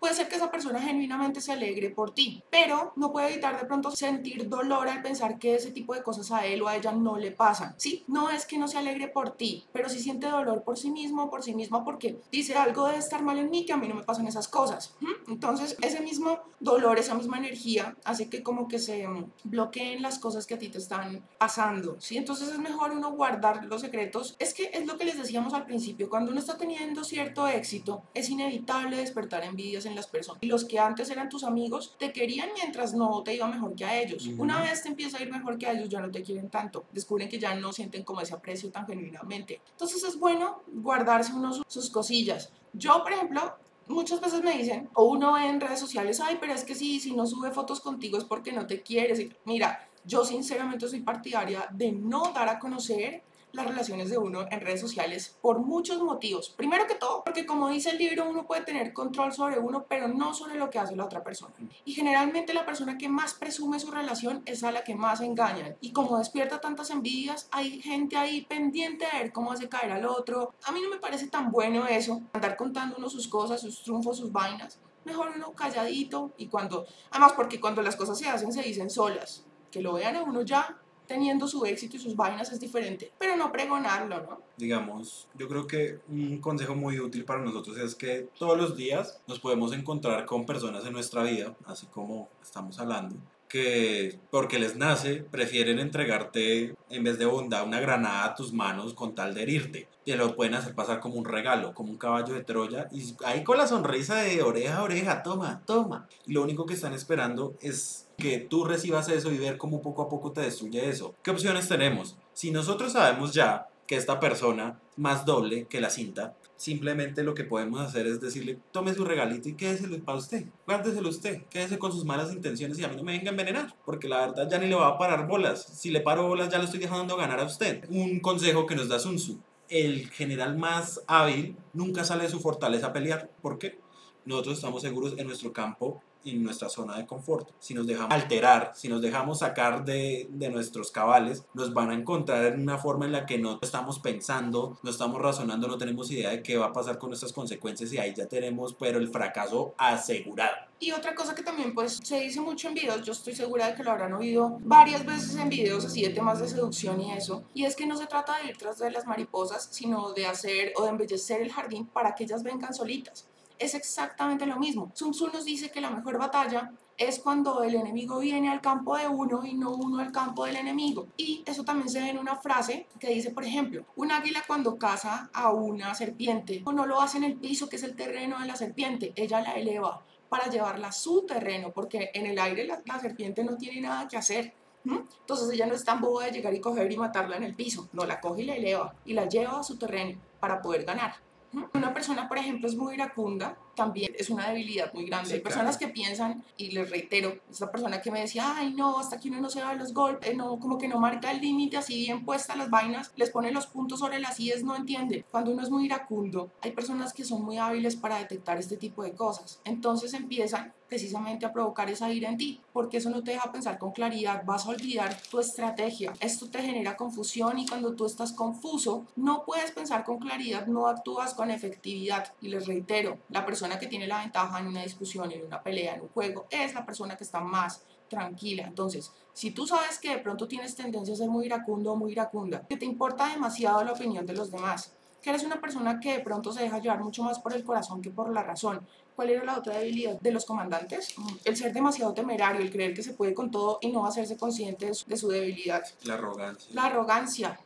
Puede ser que esa persona genuinamente se alegre por ti, pero no puede evitar de pronto sentir dolor al pensar que ese tipo de cosas a él o a ella no le pasan. Sí, no es que no se alegre por ti, pero sí siente dolor por sí mismo, por sí misma, porque dice algo debe estar mal en mí que a mí no me pasan esas cosas. ¿Mm? Entonces, ese mismo dolor, esa misma energía hace que como que se mm, bloqueen las cosas que a ti te están pasando, ¿sí? Entonces es mejor uno guardar los secretos. Es que es lo que les decíamos al principio, cuando uno está teniendo cierto éxito, es inevitable despertar envidias en las personas. Y los que antes eran tus amigos te querían mientras no te iba mejor que a ellos. Una vez te empieza a ir mejor que a ellos, ya no te quieren tanto. Descubren que ya no sienten como ese aprecio tan genuinamente. Entonces es bueno guardarse uno su- sus cosillas. Yo, por ejemplo, muchas veces me dicen, o uno ve en redes sociales, ay, pero es que si, si no sube fotos contigo es porque no te quieres. Mira, yo sinceramente soy partidaria de no dar a conocer las relaciones de uno en redes sociales por muchos motivos. Primero que todo, porque como dice el libro, uno puede tener control sobre uno, pero no sobre lo que hace la otra persona. Y generalmente la persona que más presume su relación es a la que más engañan. Y como despierta tantas envidias, hay gente ahí pendiente de ver cómo hace caer al otro. A mí no me parece tan bueno eso, andar contando uno sus cosas, sus triunfos, sus vainas. Mejor uno calladito y cuando, además porque cuando las cosas se hacen se dicen solas. Que lo vean a uno ya teniendo su éxito y sus vainas es diferente, pero no pregonarlo, ¿no? digamos, yo creo que un consejo muy útil para nosotros es que todos los días nos podemos encontrar con personas en nuestra vida, así como estamos hablando, que porque les nace prefieren entregarte en vez de bondad una granada a tus manos con tal de herirte. Te lo pueden hacer pasar como un regalo, como un caballo de Troya y ahí con la sonrisa de oreja a oreja, toma, toma. Y lo único que están esperando es que tú recibas eso y ver cómo poco a poco te destruye eso. ¿Qué opciones tenemos? Si nosotros sabemos ya que esta persona más doble que la cinta, simplemente lo que podemos hacer es decirle, tome su regalito y quédeselo para usted, guárdeselo usted, quédese con sus malas intenciones y a mí no me venga a envenenar, porque la verdad ya ni le va a parar bolas. Si le paro bolas ya lo estoy dejando ganar a usted. Un consejo que nos da Sun Tzu, el general más hábil nunca sale de su fortaleza a pelear. ¿Por qué? Nosotros estamos seguros en nuestro campo en nuestra zona de confort. Si nos dejamos alterar, si nos dejamos sacar de, de nuestros cabales, nos van a encontrar en una forma en la que no estamos pensando, no estamos razonando, no tenemos idea de qué va a pasar con nuestras consecuencias y ahí ya tenemos, pero el fracaso asegurado. Y otra cosa que también pues se dice mucho en videos, yo estoy segura de que lo habrán oído varias veces en videos así de temas de seducción y eso, y es que no se trata de ir tras de las mariposas, sino de hacer o de embellecer el jardín para que ellas vengan solitas. Es exactamente lo mismo. Sun Tzu nos dice que la mejor batalla es cuando el enemigo viene al campo de uno y no uno al campo del enemigo. Y eso también se ve en una frase que dice, por ejemplo, un águila cuando caza a una serpiente no lo hace en el piso que es el terreno de la serpiente, ella la eleva para llevarla a su terreno, porque en el aire la, serpiente no tiene nada que hacer. Entonces ella no es tan boba de llegar y coger y matarla en el piso, no, la coge y la eleva y la lleva a su terreno para poder ganar. Una persona, por ejemplo, es muy iracunda, también es una debilidad muy grande. Sí, Hay personas que piensan, y les reitero, esta persona que me decía, ay no, hasta que uno no se da los golpes, no, como que no marca el límite así bien puestas las vainas, les pone los puntos sobre las IES, no entiende. Cuando uno es muy iracundo, hay personas que son muy hábiles para detectar este tipo de cosas. Entonces empiezan precisamente a provocar esa ira en ti, porque eso no te deja pensar con claridad, vas a olvidar tu estrategia. Esto te genera confusión y cuando tú estás confuso, no puedes pensar con claridad, no actúas con efectividad. Y les reitero, la persona que tiene la ventaja en una discusión, en una pelea, en un juego, es la persona que está más tranquila. Entonces, si tú sabes que de pronto tienes tendencia a ser muy iracundo o muy iracunda, que te importa demasiado la opinión de los demás, que eres una persona que de pronto se deja llevar mucho más por el corazón que por la razón. ¿Cuál era la otra debilidad de los comandantes? Mm, El ser demasiado temerario, el creer que se puede con todo y no hacerse consciente de su, de su debilidad. La arrogancia. La arrogancia.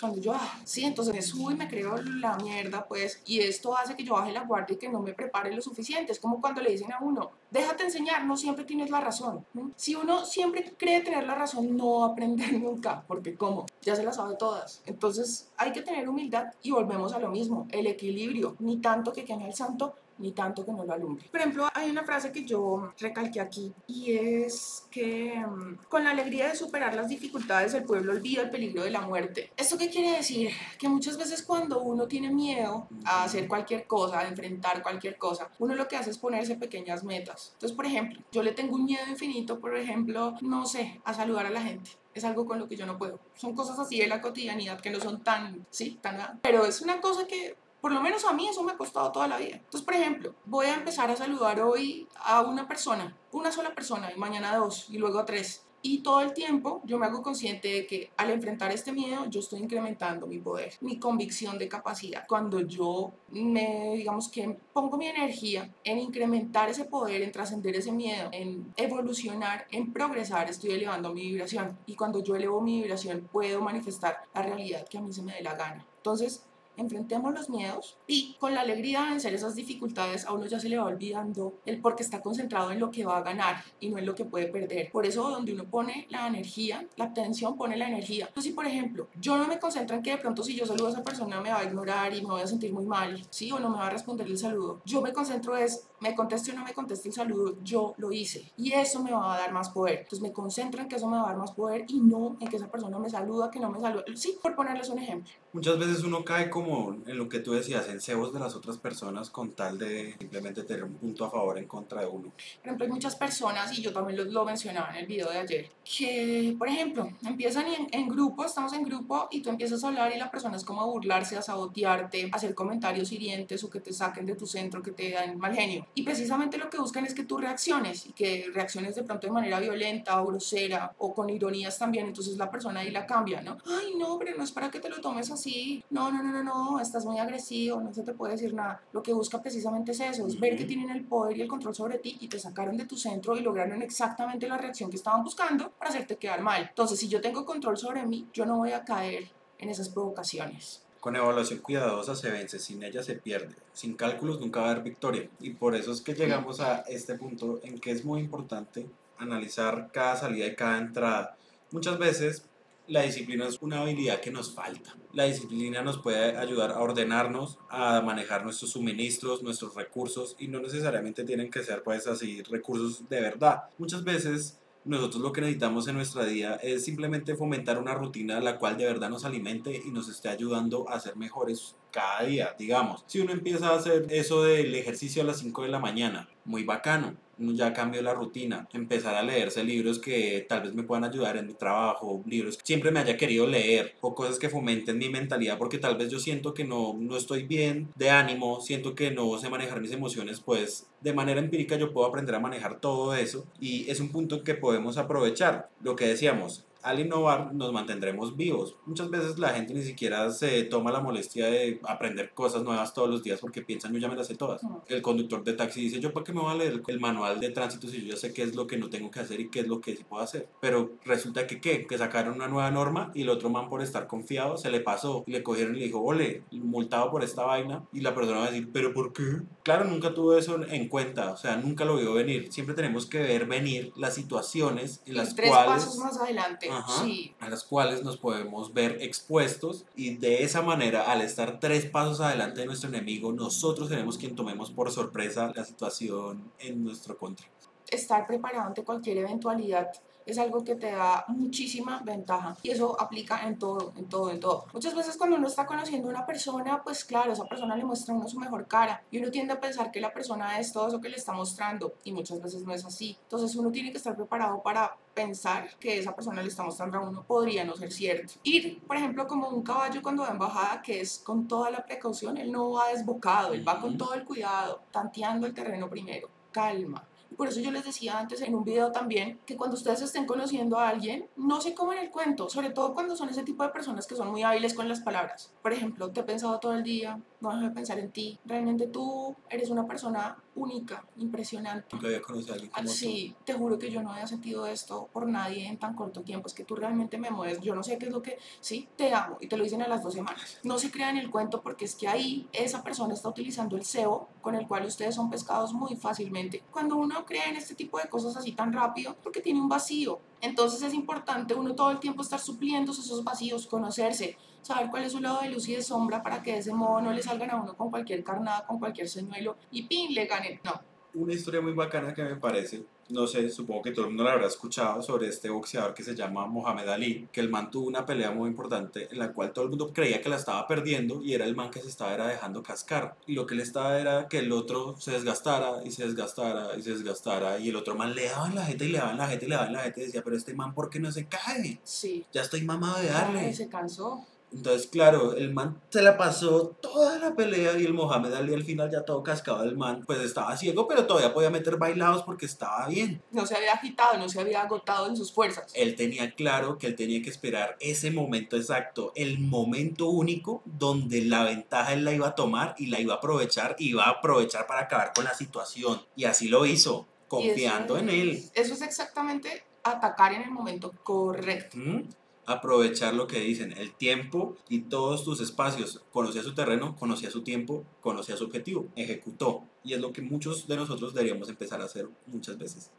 Cuando yo, ah, sí, entonces me subo y me creo la mierda, pues, y esto hace que yo baje la guardia y que no me prepare lo suficiente. Es como cuando le dicen a uno, déjate enseñar, no siempre tienes la razón. Si uno siempre cree tener la razón, no va a aprender <laughs> nunca, porque ¿cómo? Ya se la sabe todas. Entonces hay que tener humildad y volvemos a lo mismo, el equilibrio, ni tanto que queme al santo, ni tanto que no lo alumbre. Por ejemplo, hay una frase que yo recalqué aquí y es que mm, con la alegría de superar las dificultades el pueblo olvida el peligro de la muerte. ¿Esto qué quiere decir? Que muchas veces cuando uno tiene miedo a hacer cualquier cosa, a enfrentar cualquier cosa, uno lo que hace es ponerse pequeñas metas. Entonces, por ejemplo, yo le tengo un miedo infinito, por ejemplo, no sé, a saludar a la gente es algo con lo que yo no puedo. Son cosas así de la cotidianidad que no son tan, sí, tan... Pero es una cosa que por lo menos a mí eso me ha costado toda la vida. Entonces, por ejemplo, voy a empezar a saludar hoy a una persona, una sola persona, y mañana dos, y luego a tres. Y todo el tiempo yo me hago consciente de que al enfrentar este miedo yo estoy incrementando mi poder, mi convicción de capacidad. Cuando yo me, digamos que pongo mi energía en incrementar ese poder, en trascender ese miedo, en evolucionar, en progresar, estoy elevando mi vibración. Y cuando yo elevo mi vibración puedo manifestar la realidad que a mí se me dé la gana. Entonces, enfrentemos los miedos y con la alegría de vencer esas dificultades a uno ya se le va olvidando el porque está concentrado en lo que va a ganar y no en lo que puede perder. Por eso donde uno pone la energía, la atención pone la energía. Entonces, si por ejemplo, yo no me concentro en que de pronto si yo saludo a esa persona me va a ignorar y me voy a sentir muy mal, ¿sí? O no me va a responder el saludo. Yo me concentro es, me conteste o no me conteste el saludo, yo lo hice. Y eso me va a dar más poder. Entonces me concentro en que eso me va a dar más poder y no en que esa persona me saluda, que no me saluda. Sí, por ponerles un ejemplo. Muchas veces uno cae como en lo que tú decías, en cebos de las otras personas con tal de simplemente tener un punto a favor en contra de uno. Por ejemplo, hay muchas personas, y yo también lo, lo mencionaba en el video de ayer, que, por ejemplo, empiezan en, en, grupo, estamos en grupo, y tú empiezas a hablar y la persona es como a burlarse, a sabotearte, a hacer comentarios hirientes o que te saquen de tu centro, que te dan mal genio. Y precisamente lo que buscan es que tú reacciones, y que reacciones de pronto de manera violenta o grosera, o con ironías también, entonces la persona ahí la cambia, ¿no? Ay, no, pero no es para que te lo tomes así, no, no, no, no, no estás muy agresivo, no se te puede decir nada. Lo que busca precisamente es eso, es ver que tienen el poder y el control sobre ti y te sacaron de tu centro y lograron exactamente la reacción que estaban buscando para hacerte quedar mal. Entonces, si yo tengo control sobre mí, yo no voy a caer en esas provocaciones. Con evaluación cuidadosa se vence, sin ella se pierde. Sin cálculos nunca va a haber victoria. Y por eso es que llegamos a este punto en que es muy importante analizar cada salida y cada entrada. Muchas veces la disciplina es una habilidad que nos falta. La disciplina nos puede ayudar a ordenarnos, a manejar nuestros suministros, nuestros recursos y no necesariamente tienen que ser pues así recursos de verdad. Muchas veces nosotros lo que necesitamos en nuestra vida es simplemente fomentar una rutina la cual de verdad nos alimente y nos esté ayudando a ser mejores cada día, digamos. Si uno empieza a hacer eso del ejercicio a las 5 de la mañana, muy bacano ya cambió la rutina, empezar a leerse libros que tal vez me puedan ayudar en mi trabajo, libros que siempre me haya querido leer o cosas que fomenten mi mentalidad porque tal vez yo siento que no, no estoy bien de ánimo, siento que no sé manejar mis emociones, pues de manera empírica yo puedo aprender a manejar todo eso y es un punto que podemos aprovechar. Lo que decíamos, al innovar nos mantendremos vivos. Muchas veces la gente ni siquiera se toma la molestia de aprender cosas nuevas todos los días porque piensan yo ya me las sé todas. El conductor de taxi dice yo para qué me voy a leer el manual de tránsito si yo ya sé qué es lo que no tengo que hacer y qué es lo que sí puedo hacer. Pero resulta que qué, que sacaron una nueva norma y el otro man por estar confiado se le pasó y le cogieron y le dijo, ole, multado por esta vaina y la persona va a decir, pero ¿por qué? Claro, nunca tuvo eso en cuenta, o sea, nunca lo vio venir. Siempre tenemos que ver venir las situaciones en las tres cuales... pasos más adelante a las cuales nos podemos ver expuestos y de esa manera, al estar tres pasos adelante de nuestro enemigo, nosotros seremos quien tomemos por sorpresa la situación en nuestro contra. Estar preparado ante cualquier eventualidad es algo que te da muchísima ventaja y eso aplica en todo, en todo, en todo. Muchas veces cuando uno está conociendo a una persona, pues claro, esa persona le muestra a uno su mejor cara y uno tiende a pensar que la persona es todo eso que le está mostrando y muchas veces no es así. Entonces uno tiene que estar preparado para pensar que esa persona le está mostrando a uno podría no ser cierto. Ir, por ejemplo, como un caballo cuando va en bajada, que es con toda la precaución, él no va desbocado, él va con todo el cuidado, tanteando el terreno primero, calma, Por eso yo les decía antes en un video también que cuando ustedes estén conociendo a alguien, no se coman el cuento, sobre todo cuando son ese tipo de personas que son muy hábiles con las palabras. Por ejemplo, te he pensado todo el día, no dejo de pensar en ti. Realmente tú eres una persona única, impresionante. Nunca había conocido a alguien como Sí, te juro que yo no había sentido esto por nadie en tan corto tiempo. Es que tú realmente me mueves. Yo no sé qué es lo que. Sí, te amo. Y te lo dicen a las dos semanas. No se crean el cuento porque es que ahí esa persona está utilizando el cebo con el cual ustedes son pescados muy fácilmente. Cuando uno cree en este tipo de cosas así tan rápido, porque tiene un vacío. Entonces es importante uno todo el tiempo estar supliendo esos vacíos, conocerse, saber cuál es su lado de luz y de sombra para que de ese modo no le salgan a uno con cualquier carnada, con cualquier señuelo y pin, le ganen. No. Una historia muy bacana que me parece no sé, supongo que todo el mundo la habrá escuchado sobre este boxeador que se llama Mohamed Ali, que el man tuvo una pelea muy importante en la cual todo el mundo creía que la estaba perdiendo y era el man que se estaba era dejando cascar. Y lo que le estaba era que el otro se desgastara y se desgastara y se desgastara y el otro man le daba en la gente y le daba en la gente y le daba en la gente y decía, pero este man, ¿por qué no se cae? Sí. Ya estoy mamado de darle. Ay, se cansó. Entonces, claro, el man se la pasó toda la pelea y el Mohamed Ali al final ya todo cascado del man, pues estaba ciego, pero todavía podía meter bailados porque estaba bien. No se había agitado, no se había agotado en sus fuerzas. Él tenía claro que él tenía que esperar ese momento exacto, el momento único donde la ventaja él la iba a tomar y la iba a aprovechar y iba a aprovechar para acabar con la situación. Y así lo hizo, confiando en él. Eso es exactamente atacar en el momento correcto. ¿Mm? Aprovechar lo que dicen, el tiempo y todos tus espacios. Conocía su terreno, conocía su tiempo, conocía su objetivo, ejecutó. Y es lo que muchos de nosotros deberíamos empezar a hacer muchas veces.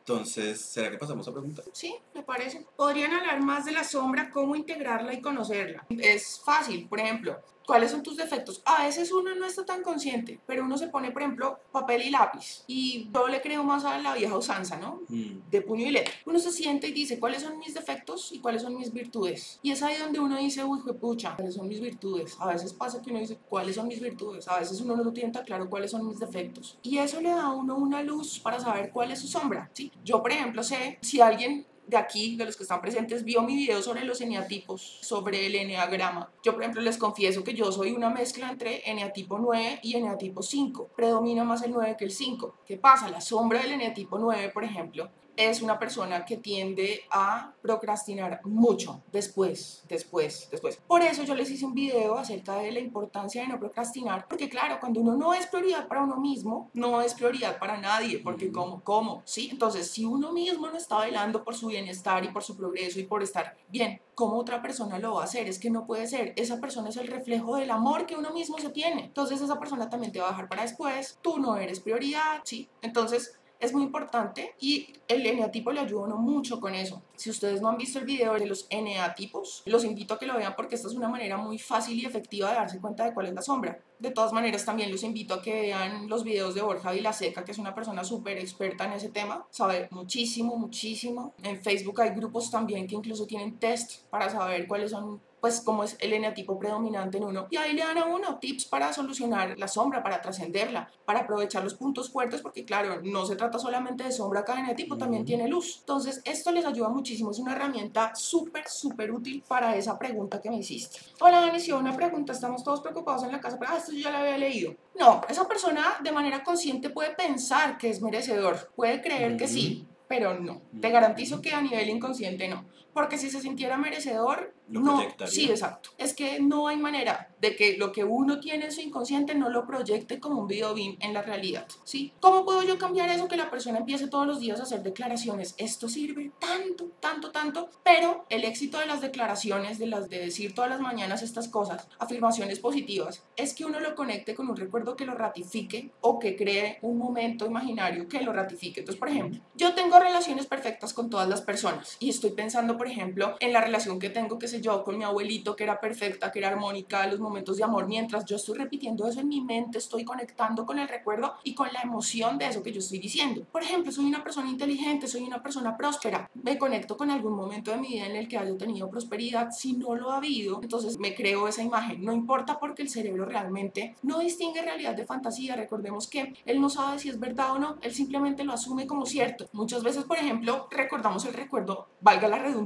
Entonces, ¿será que pasamos a preguntar? Sí, me parece. Podrían hablar más de la sombra, cómo integrarla y conocerla. Es fácil, por ejemplo, ¿Cuáles son tus defectos? A veces uno no está tan consciente, pero uno se pone, por ejemplo, papel y lápiz. Y yo le creo más a la vieja usanza, ¿no? Mm. De puño y letra. Uno se siente y dice, ¿cuáles son mis defectos y cuáles son mis virtudes? Y es ahí donde uno dice, uy, pucha, ¿cuáles son mis virtudes? A veces pasa que uno dice, ¿cuáles son mis virtudes? A veces uno no tiene tan claro cuáles son mis defectos. Y eso le da a uno una luz para saber cuál es su sombra, ¿sí? Yo, por ejemplo, sé si alguien de aquí, de los que están presentes, vio mi video sobre los eneatipos, sobre el eneagrama. Yo, por ejemplo, les confieso que yo soy una mezcla entre eneatipo 9 y eneatipo 5. Predomina más el 9 que el 5. ¿Qué pasa? La sombra del eneatipo 9, por ejemplo, es una persona que tiende a procrastinar mucho después, después, después. Por eso yo les hice un video acerca de la importancia de no procrastinar, porque claro, cuando uno no es prioridad para uno mismo, no es prioridad para nadie, porque ¿cómo? ¿Cómo? ¿Sí? Entonces, si uno mismo no está velando por su bienestar y por su progreso y por estar bien, ¿cómo otra persona lo va a hacer? Es que no puede ser. Esa persona es el reflejo del amor que uno mismo se tiene. Entonces, esa persona también te va a dejar para después. Tú no eres prioridad, ¿sí? Entonces, es muy importante y el eneatipo le ayuda a uno mucho con eso. Si ustedes no han visto el video de los eneatipos, los invito a que lo vean porque esta es una manera muy fácil y efectiva de darse cuenta de cuál es la sombra. De todas maneras, también los invito a que vean los videos de Borja Vilaseca, que es una persona súper experta en ese tema, sabe muchísimo, muchísimo. En Facebook hay grupos también que incluso tienen test para saber cuáles son pues como es el eneatipo predominante en uno. Y ahí le dan a uno tips para solucionar la sombra, para trascenderla, para aprovechar los puntos fuertes, porque claro, no se trata solamente de sombra, cada eneatipo también tiene luz. Entonces, esto les ayuda muchísimo, es una herramienta súper, súper útil para esa pregunta que me hiciste. Hola, Dani, una pregunta, estamos todos preocupados en la casa, pero ah, esto yo ya lo había leído. No, esa persona de manera consciente puede pensar que es merecedor, puede creer que sí, pero no. Te garantizo que a nivel inconsciente no. Porque si se sintiera merecedor, no. Sí, exacto. Es que no hay manera de que lo que uno tiene en su inconsciente no lo proyecte como un video beam en la realidad. ¿Sí? ¿Cómo puedo yo cambiar eso que la persona empiece todos los días a hacer declaraciones? Esto sirve tanto, tanto, tanto. Pero el éxito de las declaraciones, de las de decir todas las mañanas estas cosas, afirmaciones positivas, es que uno lo conecte con un recuerdo que lo ratifique o que cree un momento imaginario que lo ratifique. Entonces, por ejemplo, yo tengo relaciones perfectas con todas las personas y estoy pensando, por ejemplo, en la relación que tengo, que sé yo, con mi abuelito, que era perfecta, que era armónica, los momentos de amor, mientras yo estoy repitiendo eso en mi mente, estoy conectando con el recuerdo y con la emoción de eso que yo estoy diciendo. Por ejemplo, soy una persona inteligente, soy una persona próspera, me conecto con algún momento de mi vida en el que haya tenido prosperidad, si no lo ha habido, entonces me creo esa imagen, no importa porque el cerebro realmente no distingue realidad de fantasía, recordemos que él no sabe si es verdad o no, él simplemente lo asume como cierto. Muchas veces, por ejemplo, recordamos el recuerdo, valga la redundancia,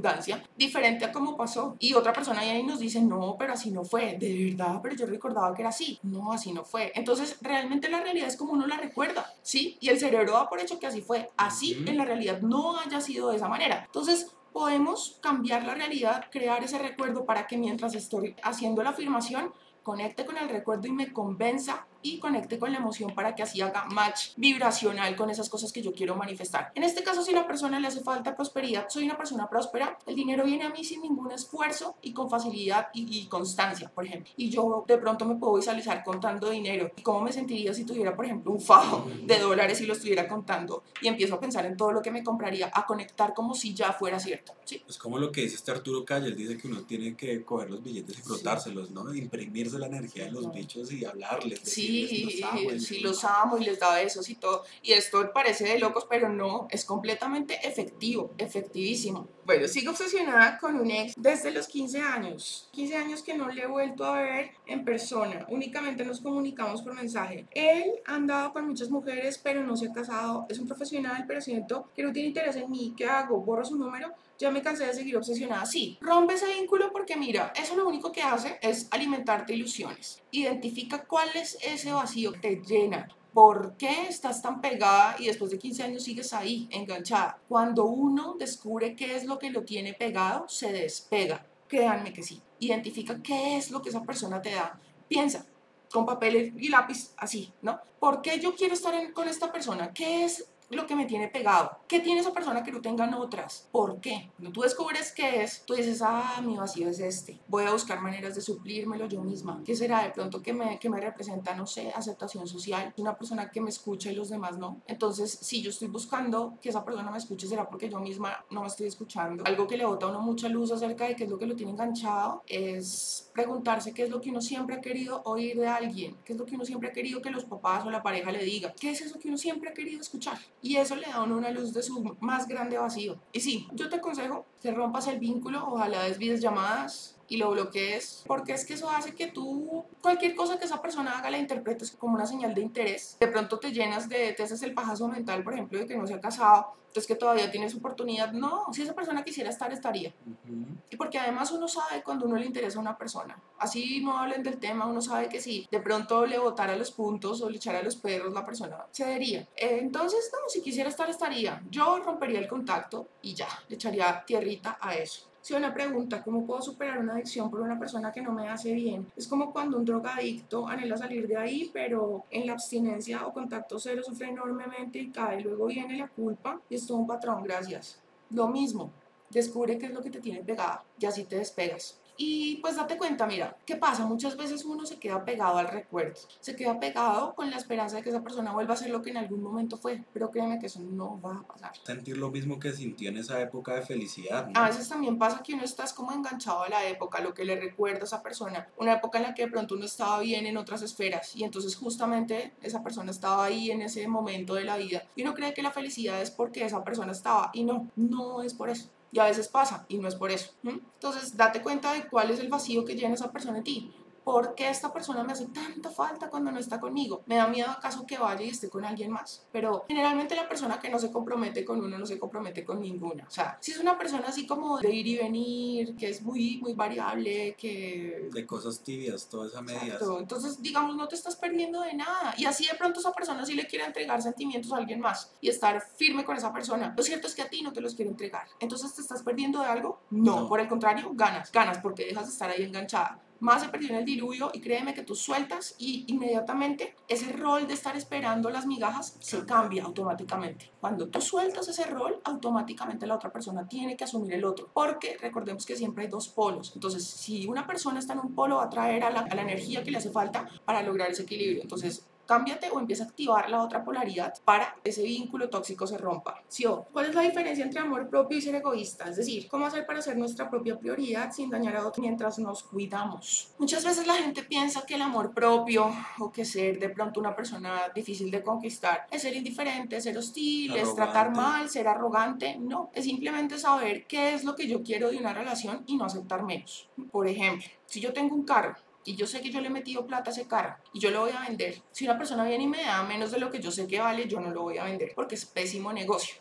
diferente a cómo pasó. Y otra persona y nos dice, no, pero así no fue. De verdad, pero yo recordaba que era así. No, así no fue. Entonces, realmente la realidad es como uno la recuerda, ¿sí? Y el cerebro da por hecho que así fue. Así en la realidad no haya sido de esa manera. Entonces, podemos cambiar la realidad, crear ese recuerdo para que mientras estoy haciendo la afirmación, conecte con el recuerdo y me convenza y conecte con la emoción para que así haga match vibracional con esas cosas que yo quiero manifestar. En este caso, si a la persona le hace falta prosperidad, soy una persona próspera, el dinero viene a mí sin ningún esfuerzo y con facilidad y, constancia, por ejemplo. Y yo de pronto me puedo visualizar contando dinero. ¿Y cómo me sentiría si tuviera, por ejemplo, un fajo de dólares y lo estuviera contando? Y empiezo a pensar en todo lo que me compraría, a conectar como si ya fuera cierto. ¿sí? Es como lo que dice este Arturo Calle, él dice que uno tiene que coger los billetes y frotárselos, ¿no? Imprimirse la energía de los bichos y hablarles. Sí, sí, los amo y les da besos y todo. Y esto parece de locos, pero no, es completamente efectivo, efectivísimo. Bueno, sigo obsesionada con un ex desde los 15 años. 15 años que no le he vuelto a ver en persona, únicamente nos comunicamos por mensaje. Él ha andado con muchas mujeres, pero no se ha casado. Es un profesional, pero siento que no tiene interés en mí. ¿Qué hago? ¿Borro su número? Ya me cansé de seguir obsesionada. Sí, rompe ese vínculo porque mira, eso lo único que hace es alimentarte ilusiones. Identifica cuál es ese vacío que te llena. ¿Por qué estás tan pegada y después de 15 años sigues ahí, enganchada? Cuando uno descubre qué es lo que lo tiene pegado, se despega. Créanme que sí. Identifica qué es lo que esa persona te da. Piensa, con papel y lápiz, así, ¿no? ¿Por qué yo quiero estar con esta persona? ¿Qué es lo que me tiene pegado. ¿Qué tiene esa persona que no tengan otras? ¿Por qué? Cuando tú descubres qué es, tú dices, ah, mi vacío es este. Voy a buscar maneras de suplírmelo yo misma. ¿Qué será de pronto que me, que me representa, no sé, aceptación social? Una persona que me escucha y los demás no. Entonces, si yo estoy buscando que esa persona me escuche, será porque yo misma no me estoy escuchando. Algo que le bota a uno mucha luz acerca de qué es lo que lo tiene enganchado es preguntarse qué es lo que uno siempre ha querido oír de alguien, qué es lo que uno siempre ha querido que los papás o la pareja le diga, qué es eso que uno siempre ha querido escuchar y eso le da una luz de su más grande vacío. Y sí, yo te aconsejo que rompas el vínculo, ojalá desvíes llamadas, y lo bloquees, porque es que eso hace que tú, cualquier cosa que esa persona haga, la interpretes como una señal de interés. De pronto te llenas de, te haces el pajazo mental, por ejemplo, de que no se ha casado, entonces que todavía tienes oportunidad. No, si esa persona quisiera estar, estaría. Y porque además uno sabe cuando uno le interesa a una persona. Así no hablen del tema, uno sabe que si de pronto le botara los puntos o le echara los perros, la persona cedería. Entonces, no, si quisiera estar, estaría. Yo rompería el contacto y ya, le echaría tierrita a eso. Si una pregunta, ¿cómo puedo superar una adicción por una persona que no me hace bien? Es como cuando un drogadicto anhela salir de ahí, pero en la abstinencia o contacto cero sufre enormemente y cae. Luego viene la culpa y es todo un patrón, gracias. Lo mismo, descubre qué es lo que te tiene pegada y así te despegas. Y pues date cuenta, mira, ¿qué pasa? Muchas veces uno se queda pegado al recuerdo, se queda pegado con la esperanza de que esa persona vuelva a ser lo que en algún momento fue, pero créeme que eso no va a pasar. Sentir lo mismo que sintió en esa época de felicidad. A veces también pasa que uno estás como enganchado a la época, lo que le recuerda a esa persona, una época en la que de pronto uno estaba bien en otras esferas y entonces justamente esa persona estaba ahí en ese momento de la vida y uno cree que la felicidad es porque esa persona estaba y no, no es por eso. Y a veces pasa y no es por eso. Entonces, date cuenta de cuál es el vacío que llena esa persona en ti. ¿Por qué esta persona me hace tanta falta cuando no está conmigo? ¿Me da miedo acaso que vaya y esté con alguien más? Pero generalmente la persona que no se compromete con uno no se compromete con ninguna. O sea, si es una persona así como de ir y venir, que es muy, muy variable, que... De cosas tibias, toda esa medida. Entonces, digamos, no te estás perdiendo de nada. Y así de pronto esa persona sí le quiere entregar sentimientos a alguien más y estar firme con esa persona. Lo cierto es que a ti no te los quiere entregar. Entonces, ¿te estás perdiendo de algo? no. por el contrario, ganas. Ganas porque dejas de estar ahí enganchada más se perdió en el diluvio y créeme que tú sueltas y inmediatamente ese rol de estar esperando las migajas se cambia automáticamente. Cuando tú sueltas ese rol, automáticamente la otra persona tiene que asumir el otro, porque recordemos que siempre hay dos polos. Entonces, si una persona está en un polo, va a traer a la, a la energía que le hace falta para lograr ese equilibrio. Entonces, cámbiate o empieza a activar la otra polaridad para que ese vínculo tóxico se rompa. ¿Cuál es la diferencia entre amor propio y ser egoísta? Es decir, ¿cómo hacer para ser nuestra propia prioridad sin dañar a otros mientras nos cuidamos? Muchas veces la gente piensa que el amor propio o que ser de pronto una persona difícil de conquistar es ser indiferente, ser hostil, es tratar mal, ser arrogante. No, es simplemente saber qué es lo que yo quiero de una relación y no aceptar menos. Por ejemplo, si yo tengo un carro y yo sé que yo le he metido plata a ese carro y yo lo voy a vender. Si una persona viene y me da menos de lo que yo sé que vale, yo no lo voy a vender porque es pésimo negocio.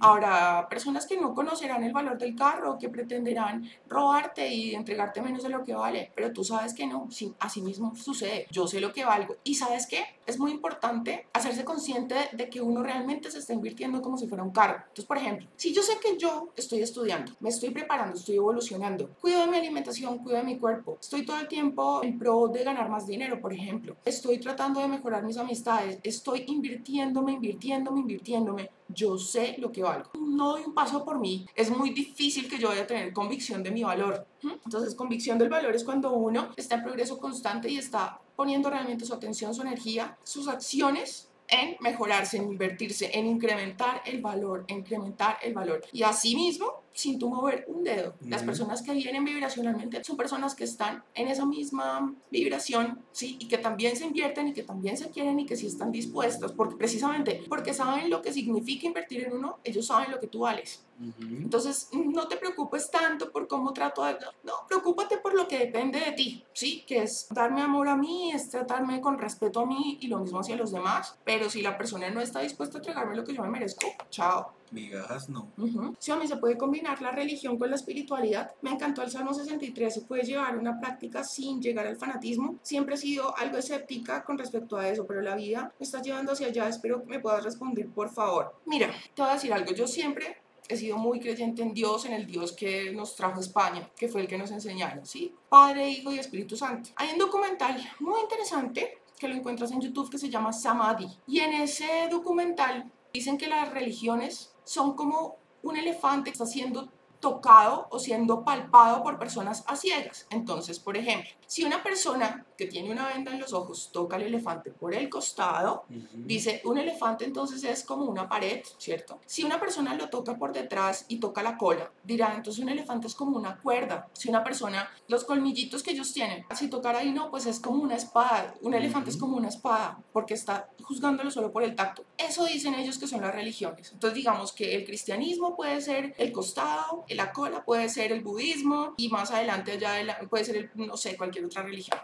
Habrá personas que no conocerán el valor del carro, que pretenderán robarte y entregarte menos de lo que vale, pero tú sabes que no, sí, así mismo sucede. Yo sé lo que valgo y sabes qué, es muy importante hacerse consciente de que uno realmente se está invirtiendo como si fuera un carro. Entonces, por ejemplo, si yo sé que yo estoy estudiando, me estoy preparando, estoy evolucionando, cuido de mi alimentación, cuido de mi cuerpo, estoy todo el tiempo en pro de ganar más dinero, por ejemplo, estoy tratando de mejorar mis amistades, estoy invirtiéndome, invirtiéndome, invirtiéndome, yo sé lo que valgo. No doy un paso por mí. Es muy difícil que yo vaya a tener convicción de mi valor. Entonces, convicción del valor es cuando uno está en progreso constante y está poniendo realmente su atención, su energía, sus acciones en mejorarse, en invertirse, en incrementar el valor, en incrementar el valor. Y asimismo, sin tú mover un dedo. Las personas que vienen vibracionalmente son personas que están en esa misma vibración, ¿sí? Y que también se invierten y que también se quieren y que sí están dispuestos, porque precisamente porque saben lo que significa invertir en uno, ellos saben lo que tú vales. Entonces, no te preocupes tanto por cómo trato a... No, preocúpate por lo que depende de ti, ¿sí? Que es darme amor a mí, es tratarme con respeto a mí y lo mismo hacia los demás. Pero si la persona no está dispuesta a entregarme lo que yo me merezco, chao. Migajas no. Si a mí se puede combinar la religión con la espiritualidad. Me encantó el Salmo 63, se puede llevar una práctica sin llegar al fanatismo. Siempre he sido algo escéptica con respecto a eso, pero la vida me está llevando hacia allá. Espero que me puedas responder, por favor. Mira, te voy a decir algo. Yo siempre he sido muy creyente en Dios, en el Dios que nos trajo a España, que fue el que nos enseñaron, ¿sí? Padre, Hijo y Espíritu Santo. Hay un documental muy interesante que lo encuentras en YouTube que se llama Samadhi. Y en ese documental dicen que las religiones son como un elefante que está siendo tocado o siendo palpado por personas a ciegas. Entonces, por ejemplo, si una persona que tiene una venda en los ojos toca al elefante por el costado, dice, un elefante entonces es como una pared, ¿cierto? Si una persona lo toca por detrás y toca la cola, dirá, entonces un elefante es como una cuerda. Si una persona, los colmillitos que ellos tienen, si tocar ahí no, pues es como una espada. Un elefante es como una espada, porque está juzgándolo solo por el tacto. Eso dicen ellos que son las religiones. Entonces digamos que el cristianismo puede ser el costado, la cola puede ser el budismo y más adelante ya puede ser, el, no sé, cualquier otra religión.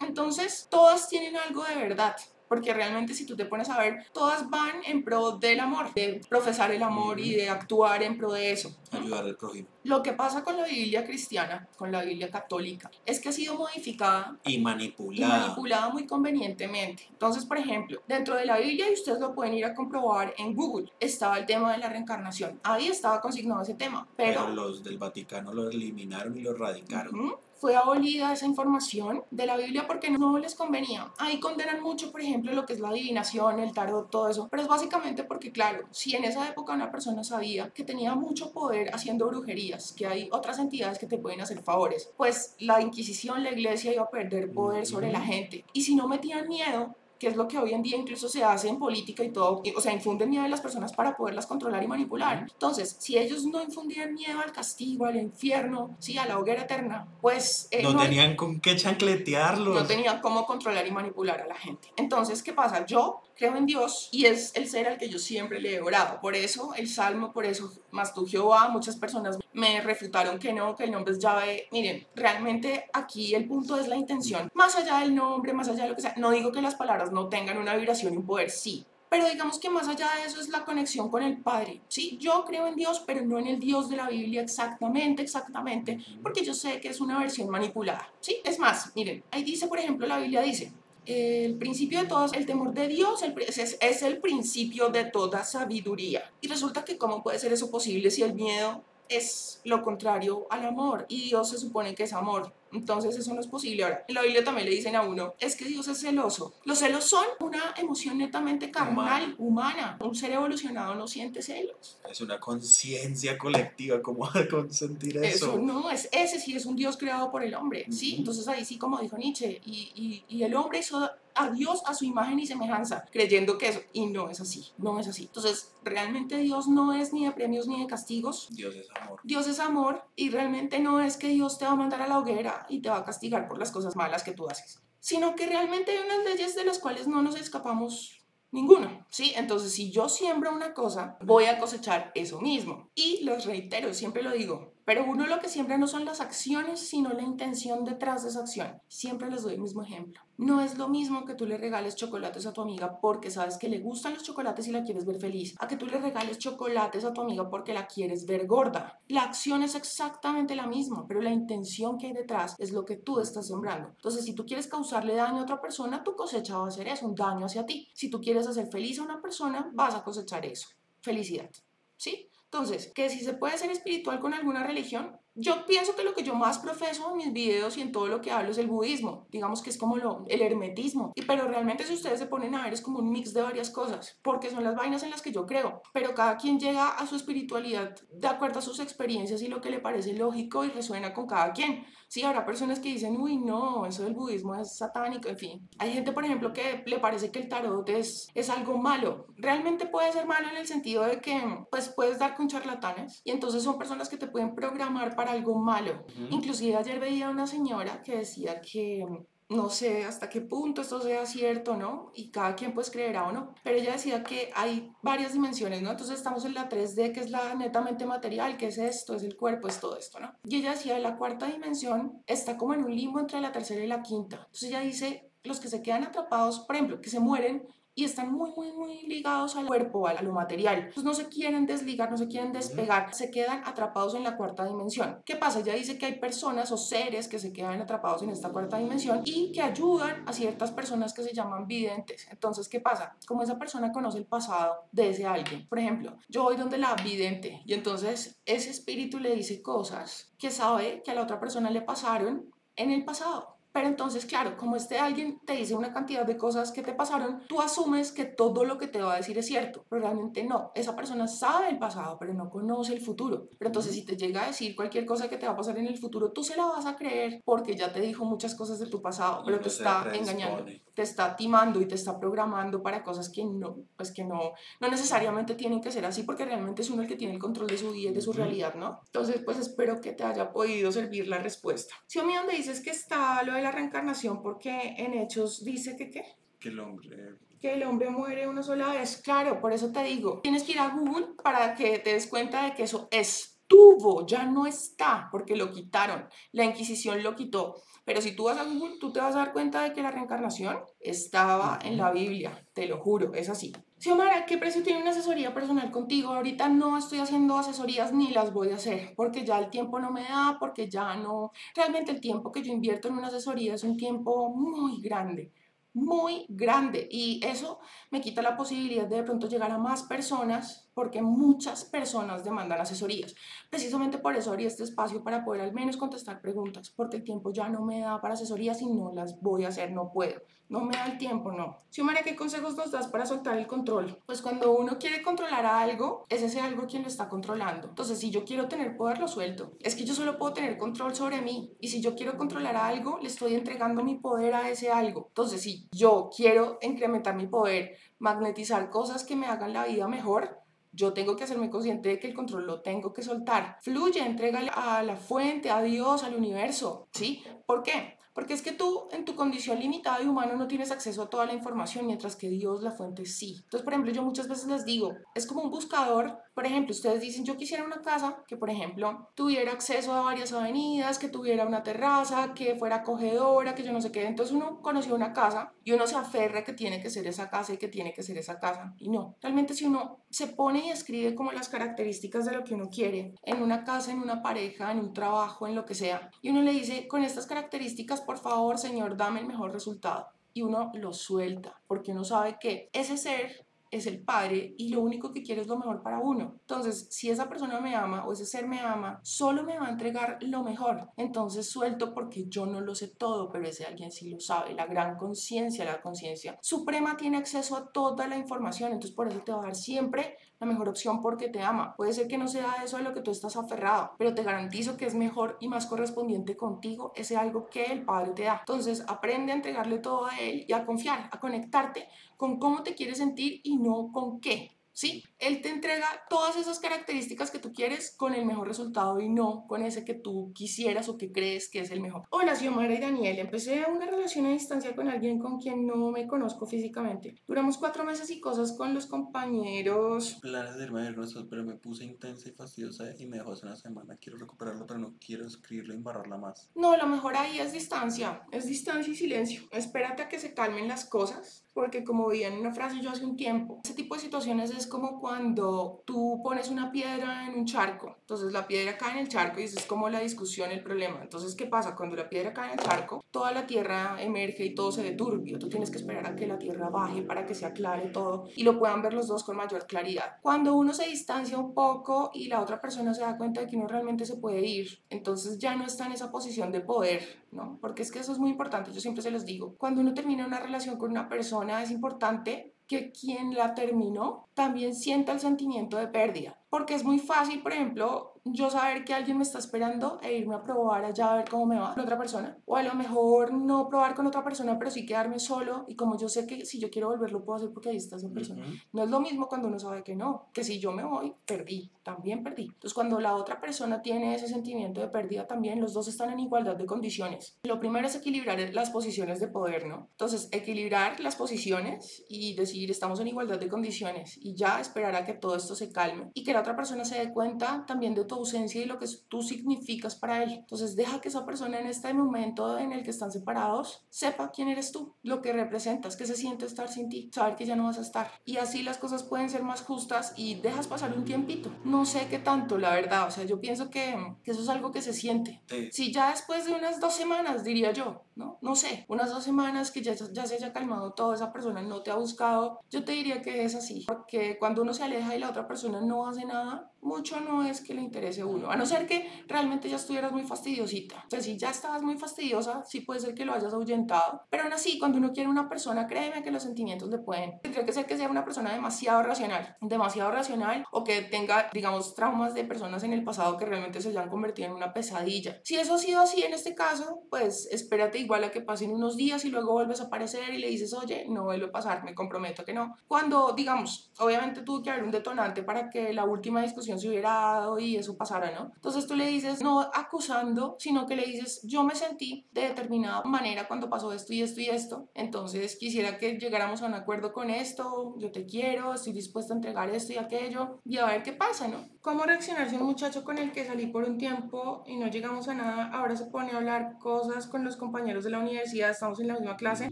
Entonces, todas tienen algo de verdad porque realmente si tú te pones a ver, todas van en pro del amor, de profesar el amor y de actuar en pro de eso. Ayudar al prójimo. Lo que pasa con la Biblia cristiana, con la Biblia católica, es que ha sido modificada y manipulada. Y manipulada muy convenientemente. Entonces, por ejemplo, dentro de la Biblia, y ustedes lo pueden ir a comprobar en Google, estaba el tema de la reencarnación. Ahí estaba consignado ese tema. Pero, los del Vaticano lo eliminaron y lo radicaron fue abolida esa información de la Biblia porque no les convenía. Ahí condenan mucho, por ejemplo, lo que es la adivinación, el tarot, todo eso, pero es básicamente porque, claro, si en esa época una persona sabía que tenía mucho poder haciendo brujerías, que hay otras entidades que te pueden hacer favores, pues la Inquisición, la iglesia iba a perder poder sobre la gente. Y si no metían miedo, que es lo que hoy en día incluso se hace en política y todo, o sea, infunden miedo en las personas para poderlas controlar y manipular. Entonces, si ellos no infundían miedo al castigo, al infierno, sí, a la hoguera eterna, pues... Eh, no, tenían con qué chancletearlos. No tenían cómo controlar y manipular a la gente. Entonces, ¿qué pasa? Yo creo en Dios y es el ser al que yo siempre le he orado. Por eso el Salmo, por eso más tú Jehová, muchas personas me refutaron que no, que el nombre es Yahvé. Miren, realmente aquí el punto es la intención. Más allá del nombre, más allá de lo que sea, no digo que las palabras no tengan una vibración y un poder, sí, pero digamos que más allá de eso es la conexión con el Padre. Sí, yo creo en Dios, pero no en el Dios de la Biblia exactamente, exactamente, porque yo sé que es una versión manipulada. Sí, es más, miren, ahí dice, por ejemplo, la Biblia dice, el principio de todo, el temor de Dios es, es, el principio de toda sabiduría. Y resulta que cómo puede ser eso posible si el miedo es lo contrario al amor y Dios se supone que es amor. Entonces eso no es posible. Ahora, en la Biblia también le dicen a uno, es que Dios es celoso. Los celos son una emoción netamente carnal, humana. Un ser evolucionado no siente celos. Es una conciencia colectiva, ¿cómo va a consentir eso? Eso no, es, ese sí es un Dios creado por el hombre, ¿sí? Entonces ahí sí, como dijo Nietzsche, y, y, y el hombre hizo a Dios a su imagen y semejanza, creyendo que eso, y no es así, no es así. Entonces, realmente Dios no es ni de premios ni de castigos. Dios es amor. Dios es amor y realmente no es que Dios te va a mandar a la hoguera y te va a castigar por las cosas malas que tú haces, sino que realmente hay unas leyes de las cuales no nos escapamos Ninguno, ¿sí? Entonces, si yo siembro una cosa, voy a cosechar eso mismo. Y los reitero, siempre lo digo, pero uno lo que siembra no son las acciones, sino la intención detrás de esa acción. Siempre les doy el mismo ejemplo. No es lo mismo que tú le regales chocolates a tu amiga porque sabes que le gustan los chocolates y la quieres ver feliz, a que tú le regales chocolates a tu amiga porque la quieres ver gorda. La acción es exactamente la misma, pero la intención que hay detrás es lo que tú estás sembrando. Entonces, si tú quieres causarle daño a otra persona, tu cosecha va a ser eso, un daño hacia ti. Si tú quieres hacer feliz a una persona, vas a cosechar eso, felicidad. ¿Sí? Entonces, que si se puede ser espiritual con alguna religión, yo pienso que lo que yo más profeso en mis videos y en todo lo que hablo es el budismo, digamos que es como lo, el hermetismo, y, pero realmente si ustedes se ponen a ver es como un mix de varias cosas, porque son las vainas en las que yo creo, pero cada quien llega a su espiritualidad de acuerdo a sus experiencias y lo que le parece lógico y resuena con cada quien. Sí, habrá personas que dicen, uy, no, eso del budismo es satánico, en fin. Hay gente, por ejemplo, que le parece que el tarot es, es algo malo. Realmente puede ser malo en el sentido de que, pues, puedes dar con charlatanes y entonces son personas que te pueden programar para algo malo. Inclusive ayer veía una señora que decía que no sé hasta qué punto esto sea cierto, ¿no? Y cada quien pues creerá o no. Pero ella decía que hay varias dimensiones, ¿no? Entonces estamos en la 3D, que es la netamente material, que es esto, es el cuerpo, es todo esto, ¿no? Y ella decía, la cuarta dimensión está como en un limbo entre la tercera y la quinta. Entonces ella dice, los que se quedan atrapados, por ejemplo, que se mueren, y están muy, muy, muy ligados al cuerpo, a lo material. Pues no se quieren desligar, no se quieren despegar, se quedan atrapados en la cuarta dimensión. ¿Qué pasa? Ya dice que hay personas o seres que se quedan atrapados en esta cuarta dimensión y que ayudan a ciertas personas que se llaman videntes. Entonces, ¿qué pasa? Como esa persona conoce el pasado de ese alguien. Por ejemplo, yo voy donde la vidente y entonces ese espíritu le dice cosas que sabe que a la otra persona le pasaron en el pasado. Pero entonces, claro, como este alguien te dice una cantidad de cosas que te pasaron, tú asumes que todo lo que te va a decir es cierto, pero realmente no. Esa persona sabe el pasado, pero no conoce el futuro. Pero entonces, si te llega a decir cualquier cosa que te va a pasar en el futuro, tú se la vas a creer porque ya te dijo muchas cosas de tu pasado, pero te está engañando, te está timando y te está programando para cosas que no, pues que no, no necesariamente tienen que ser así porque realmente es uno el que tiene el control de su vida y de su realidad, ¿no? Entonces, pues espero que te haya podido servir la respuesta. Si a mí donde dices que está lo de la reencarnación porque en Hechos dice que qué? Que el hombre que el hombre muere una sola vez. Claro, por eso te digo, tienes que ir a Google para que te des cuenta de que eso estuvo, ya no está, porque lo quitaron. La Inquisición lo quitó. Pero si tú vas a Google, tú te vas a dar cuenta de que la reencarnación estaba en la Biblia, te lo juro, es así. Xiomara, ¿qué precio tiene una asesoría personal contigo? Ahorita no estoy haciendo asesorías ni las voy a hacer porque ya el tiempo no me da, porque ya no... Realmente el tiempo que yo invierto en una asesoría es un tiempo muy grande muy grande y eso me quita la posibilidad de de pronto llegar a más personas porque muchas personas demandan asesorías. Precisamente por eso abrí este espacio para poder al menos contestar preguntas, porque el tiempo ya no me da para asesorías y no las voy a hacer, no puedo. No me da el tiempo, no. Xiomara, ¿qué consejos nos das para soltar el control? Pues cuando uno quiere controlar algo, es ese algo quien lo está controlando. Entonces, si yo quiero tener poder, lo suelto. Es que yo solo puedo tener control sobre mí. Y si yo quiero controlar algo, le estoy entregando mi poder a ese algo. Entonces, si yo quiero incrementar mi poder, magnetizar cosas que me hagan la vida mejor, yo tengo que hacerme consciente de que el control lo tengo que soltar. Fluye, entrégale a la fuente, a Dios, al universo, ¿sí? ¿Por qué? Porque es que tú, en tu condición limitada de humano, no tienes acceso a toda la información, mientras que Dios, la fuente, sí. Entonces, por ejemplo, yo muchas veces les digo, es como un buscador. Por ejemplo, ustedes dicen, yo quisiera una casa que, por ejemplo, tuviera acceso a varias avenidas, que tuviera una terraza, que fuera acogedora, que yo no sé qué. Entonces, uno conoció una casa y uno se aferra que tiene que ser esa casa y que tiene que ser esa casa. Y no, realmente si uno se pone y escribe como las características de lo que uno quiere, en una casa, en una pareja, en un trabajo, en lo que sea, y uno le dice, con estas características, por favor, Señor, dame el mejor resultado. Y uno lo suelta, porque uno sabe que ese ser es el padre y lo único que quiere es lo mejor para uno. Entonces, si esa persona me ama o ese ser me ama, solo me va a entregar lo mejor. Entonces suelto porque yo no lo sé todo, pero ese alguien sí lo sabe. La gran conciencia, la conciencia suprema tiene acceso a toda la información, entonces por eso te va a dar siempre la mejor opción porque te ama. Puede ser que no sea eso de lo que tú estás aferrado, pero te garantizo que es mejor y más correspondiente contigo ese algo que el Padre te da. Entonces aprende a entregarle todo a Él y a confiar, a conectarte con cómo te quieres sentir y no con qué. ¿Sí? Él te entrega todas esas características que tú quieres con el mejor resultado y no con ese que tú quisieras o que crees que es el mejor. Hola, soy Omar y Daniel. Empecé una relación a distancia con alguien con quien no me conozco físicamente. Duramos cuatro meses y cosas con los compañeros. Planes de irme de pero me puse intensa y fastidiosa y me dejó hace una semana. Quiero recuperarlo, pero no quiero escribirlo y embarrarla más. No, lo mejor ahí es distancia. Es distancia y silencio. Espérate a que se calmen las cosas porque como vi en una frase yo hace un tiempo, ese tipo de situaciones es como cuando tú pones una piedra en un charco, entonces la piedra cae en el charco y eso es como la discusión, el problema. Entonces, ¿qué pasa? Cuando la piedra cae en el charco, toda la tierra emerge y todo se ve turbio, tú tienes que esperar a que la tierra baje para que se aclare todo y lo puedan ver los dos con mayor claridad. Cuando uno se distancia un poco y la otra persona se da cuenta de que uno realmente se puede ir, entonces ya no está en esa posición de poder, ¿no? Porque es que eso es muy importante, yo siempre se los digo, cuando uno termina una relación con una persona, es importante que quien la terminó también sienta el sentimiento de pérdida. Porque es muy fácil, por ejemplo, yo saber que alguien me está esperando e irme a probar allá a ver cómo me va con otra persona. O a lo mejor no probar con otra persona, pero sí quedarme solo. Y como yo sé que si yo quiero volver, lo puedo hacer porque ahí está esa persona. No es lo mismo cuando uno sabe que no, que si yo me voy, perdí, también perdí. Entonces, cuando la otra persona tiene ese sentimiento de pérdida, también los dos están en igualdad de condiciones. Lo primero es equilibrar las posiciones de poder, ¿no? Entonces, equilibrar las posiciones y decir, estamos en igualdad de condiciones y ya esperar a que todo esto se calme y que la otra persona se dé cuenta también de ausencia y lo que tú significas para él. Entonces deja que esa persona en este momento en el que están separados sepa quién eres tú, lo que representas, que se siente estar sin ti, saber que ya no vas a estar. Y así las cosas pueden ser más justas y dejas pasar un tiempito. No sé qué tanto, la verdad. O sea, yo pienso que, que eso es algo que se siente. Si ya después de unas dos semanas, diría yo, ¿no? No sé, unas dos semanas que ya, ya se haya calmado toda esa persona no te ha buscado, yo te diría que es así. Porque cuando uno se aleja y la otra persona no hace nada, Anna. Mucho no es que le interese a uno, a no ser que realmente ya estuvieras muy fastidiosita. Entonces, si ya estabas muy fastidiosa, sí puede ser que lo hayas ahuyentado, pero aún así, cuando uno quiere una persona, créeme que los sentimientos le pueden. Tendría que ser que sea una persona demasiado racional, demasiado racional, o que tenga, digamos, traumas de personas en el pasado que realmente se hayan convertido en una pesadilla. Si eso ha sido así en este caso, pues espérate igual a que pasen unos días y luego vuelves a aparecer y le dices, oye, no vuelve a pasar, me comprometo que no. Cuando, digamos, obviamente tuvo que haber un detonante para que la última discusión se hubiera dado y eso pasara, ¿no? Entonces tú le dices, no acusando, sino que le dices, yo me sentí de determinada manera cuando pasó esto y esto y esto, entonces quisiera que llegáramos a un acuerdo con esto, yo te quiero, estoy dispuesta a entregar esto y aquello y a ver qué pasa, ¿no? ¿Cómo reaccionar si un muchacho con el que salí por un tiempo y no llegamos a nada, ahora se pone a hablar cosas con los compañeros de la universidad, estamos en la misma clase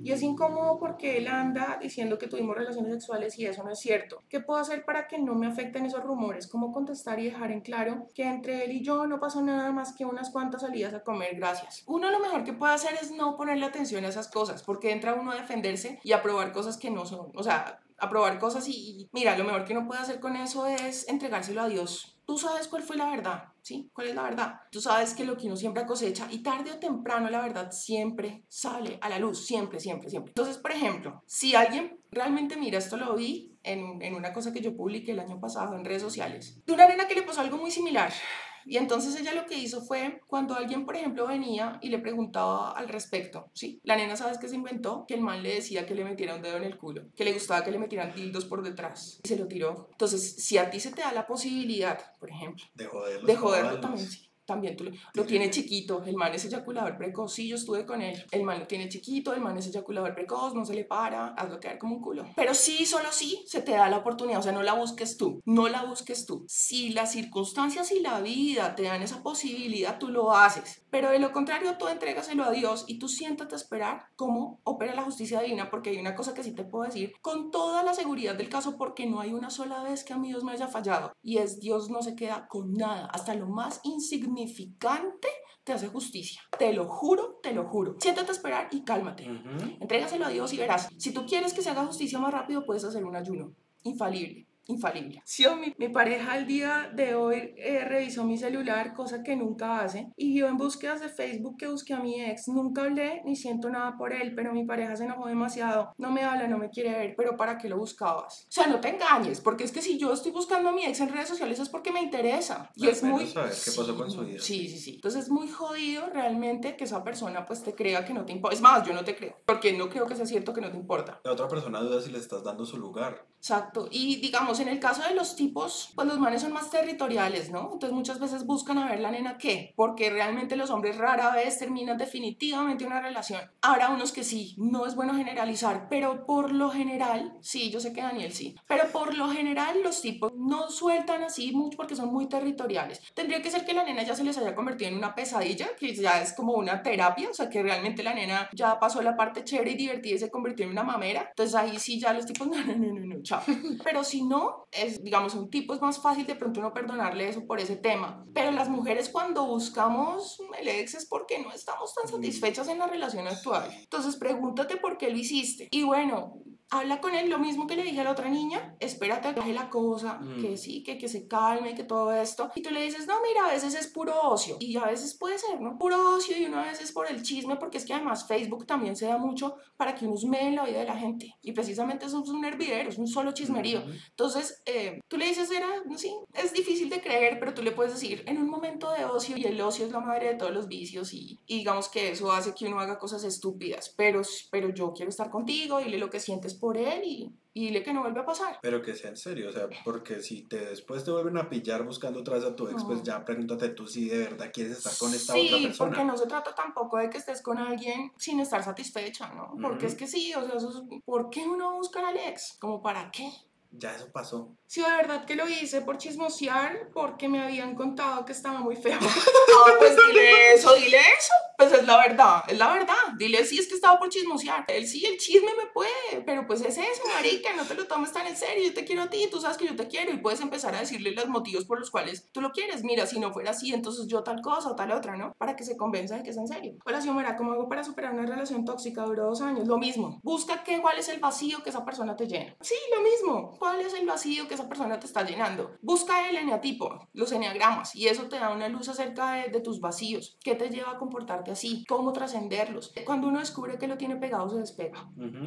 y es incómodo porque él anda diciendo que tuvimos relaciones sexuales y eso no es cierto? ¿Qué puedo hacer para que no me afecten esos rumores? ¿Cómo contestar y dejar en claro que entre él y yo no pasó nada más que unas cuantas salidas a comer, gracias? Uno lo mejor que puede hacer es no ponerle atención a esas cosas porque entra uno a defenderse y a probar cosas que no son, o sea, a probar cosas y, mira, lo mejor que uno puede hacer con eso es entregárselo a Dios. Tú sabes cuál fue la verdad, ¿sí? ¿Cuál es la verdad? Tú sabes que lo que uno siempre cosecha y tarde o temprano la verdad siempre sale a la luz, siempre, siempre, siempre. Entonces, por ejemplo, si alguien realmente mira, esto lo vi en, en una cosa que yo publiqué el año pasado en redes sociales, de una nena que le pasó algo muy similar y entonces ella lo que hizo fue, cuando alguien, por ejemplo, venía y le preguntaba al respecto, ¿sí? La nena, ¿sabes qué se inventó? Que el man le decía que le metiera un dedo en el culo, que le gustaba que le metieran dildos por detrás. Y se lo tiró. Entonces, si a ti se te da la posibilidad, por ejemplo, de joderlo, de joderlo también, sí también tú <laughs> lo, tiene chiquito, el man es eyaculador precoz, sí, yo estuve con él, el man lo tiene chiquito, el man es eyaculador precoz, no se le para, hazlo quedar como un culo. Pero sí, solo sí, se te da la oportunidad, o sea, no la busques tú, no la busques tú. Si las circunstancias y la vida te dan esa posibilidad, tú lo haces. Pero de lo contrario, tú entregaselo a Dios y tú siéntate a esperar cómo opera la justicia divina, porque hay una cosa que sí te puedo decir con toda la seguridad del caso, porque no hay una sola vez que a mí Dios me haya fallado. Y es Dios no se queda con nada, hasta lo más insignificante significante te hace justicia. Te lo juro, te lo juro. Siéntate a esperar y cálmate. Entrégaselo a Dios y verás. Si tú quieres que se haga justicia más rápido, puedes hacer un ayuno infalible infalible. Si mi, mi, pareja al día de hoy eh, revisó mi celular, cosa que nunca hace, y vio en búsquedas de Facebook que busqué a mi ex. Nunca hablé ni siento nada por él, pero mi pareja se enojó demasiado. No me habla, no me quiere ver, pero ¿para qué lo buscabas? O sea, no te engañes, porque es que si yo estoy buscando a mi ex en redes sociales es porque me interesa. Y es muy... qué pasó con su vida. Sí, sí, sí. Entonces es muy jodido realmente que esa persona pues te crea que no te importa. Es más, yo no te creo, porque no creo que sea cierto que no te importa. La otra persona duda si le estás dando su lugar. Exacto. Y digamos, digamos, en el caso de los tipos, pues los manes son más territoriales, ¿no? Entonces muchas veces buscan a ver la nena qué, porque realmente los hombres rara vez terminan definitivamente una relación. Habrá unos que sí, no es bueno generalizar, pero por lo general, sí, yo sé que Daniel sí, pero por lo general los tipos no sueltan así mucho porque son muy territoriales. Tendría que ser que la nena ya se les haya convertido en una pesadilla, que ya es como una terapia, o sea, que realmente la nena ya pasó la parte chévere y divertida y se convirtió en una mamera. Entonces ahí sí ya los tipos, <laughs> no, no, no, no, no, chao. Pero si no, es, digamos, un tipo es más fácil de pronto no perdonarle eso por ese tema. Pero las mujeres cuando buscamos el ex es porque no estamos tan satisfechas en la relación actual. Entonces pregúntate por qué lo hiciste. Y bueno, habla con él lo mismo que le dije a la otra niña, espérate a que baje la cosa, que sí, que, que se calme, que todo esto. Y tú le dices, no, mira, a veces es puro ocio. Y a veces puede ser, ¿no? Puro ocio y una vez es por el chisme, porque es que además Facebook también se da mucho para que uno en la vida de la gente. Y precisamente eso es un hervidero, es un solo chismerío. Entonces, eh, tú le dices, era, no sí, es difícil de creer, pero tú le puedes decir, en un momento de ocio, y el ocio es la madre de todos los vicios, y, y digamos que eso hace que uno haga cosas estúpidas, pero, pero yo quiero estar contigo, dile lo que sientes por él y, y dile que no vuelve a pasar. Pero que sea en serio, o sea, porque si te después te vuelven a pillar buscando otra vez a tu ex, pues ya pregúntate tú si de verdad quieres estar con esta otra persona. Sí, porque no se trata tampoco de que estés con alguien sin estar satisfecha, ¿no? Porque es que sí, o sea, eso es, ¿por qué uno busca al ex? ¿Como para qué? Ya eso pasó. Sí, de verdad que lo hice por chismosear, porque me habían contado que estaba muy feo. ah, <laughs> pues dile eso, dile eso. Pues es la verdad, es la verdad. Dile sí, es que estaba por chismosear. Él sí, el chisme me puede, pero pues es eso, marica, no te lo tomes tan en serio. Yo te quiero a ti, tú sabes que yo te quiero y puedes empezar a decirle los motivos por los cuales tú lo quieres. Mira, si no fuera así, entonces yo tal cosa o tal otra, ¿no? Para que se convenza de que es en serio. Hola, Xiomara, ¿cómo hago para superar una relación tóxica? Duró dos años. Lo mismo. Busca qué, cuál es el vacío que esa persona te llena. Sí, lo mismo. ¿Cuál es el vacío que esa persona te está llenando? Busca el eneatipo, los eneagramas, y eso te da una luz acerca de, de tus vacíos. ¿Qué te lleva a comportarte así? ¿Cómo trascenderlos? Cuando uno descubre que lo tiene pegado, se despega.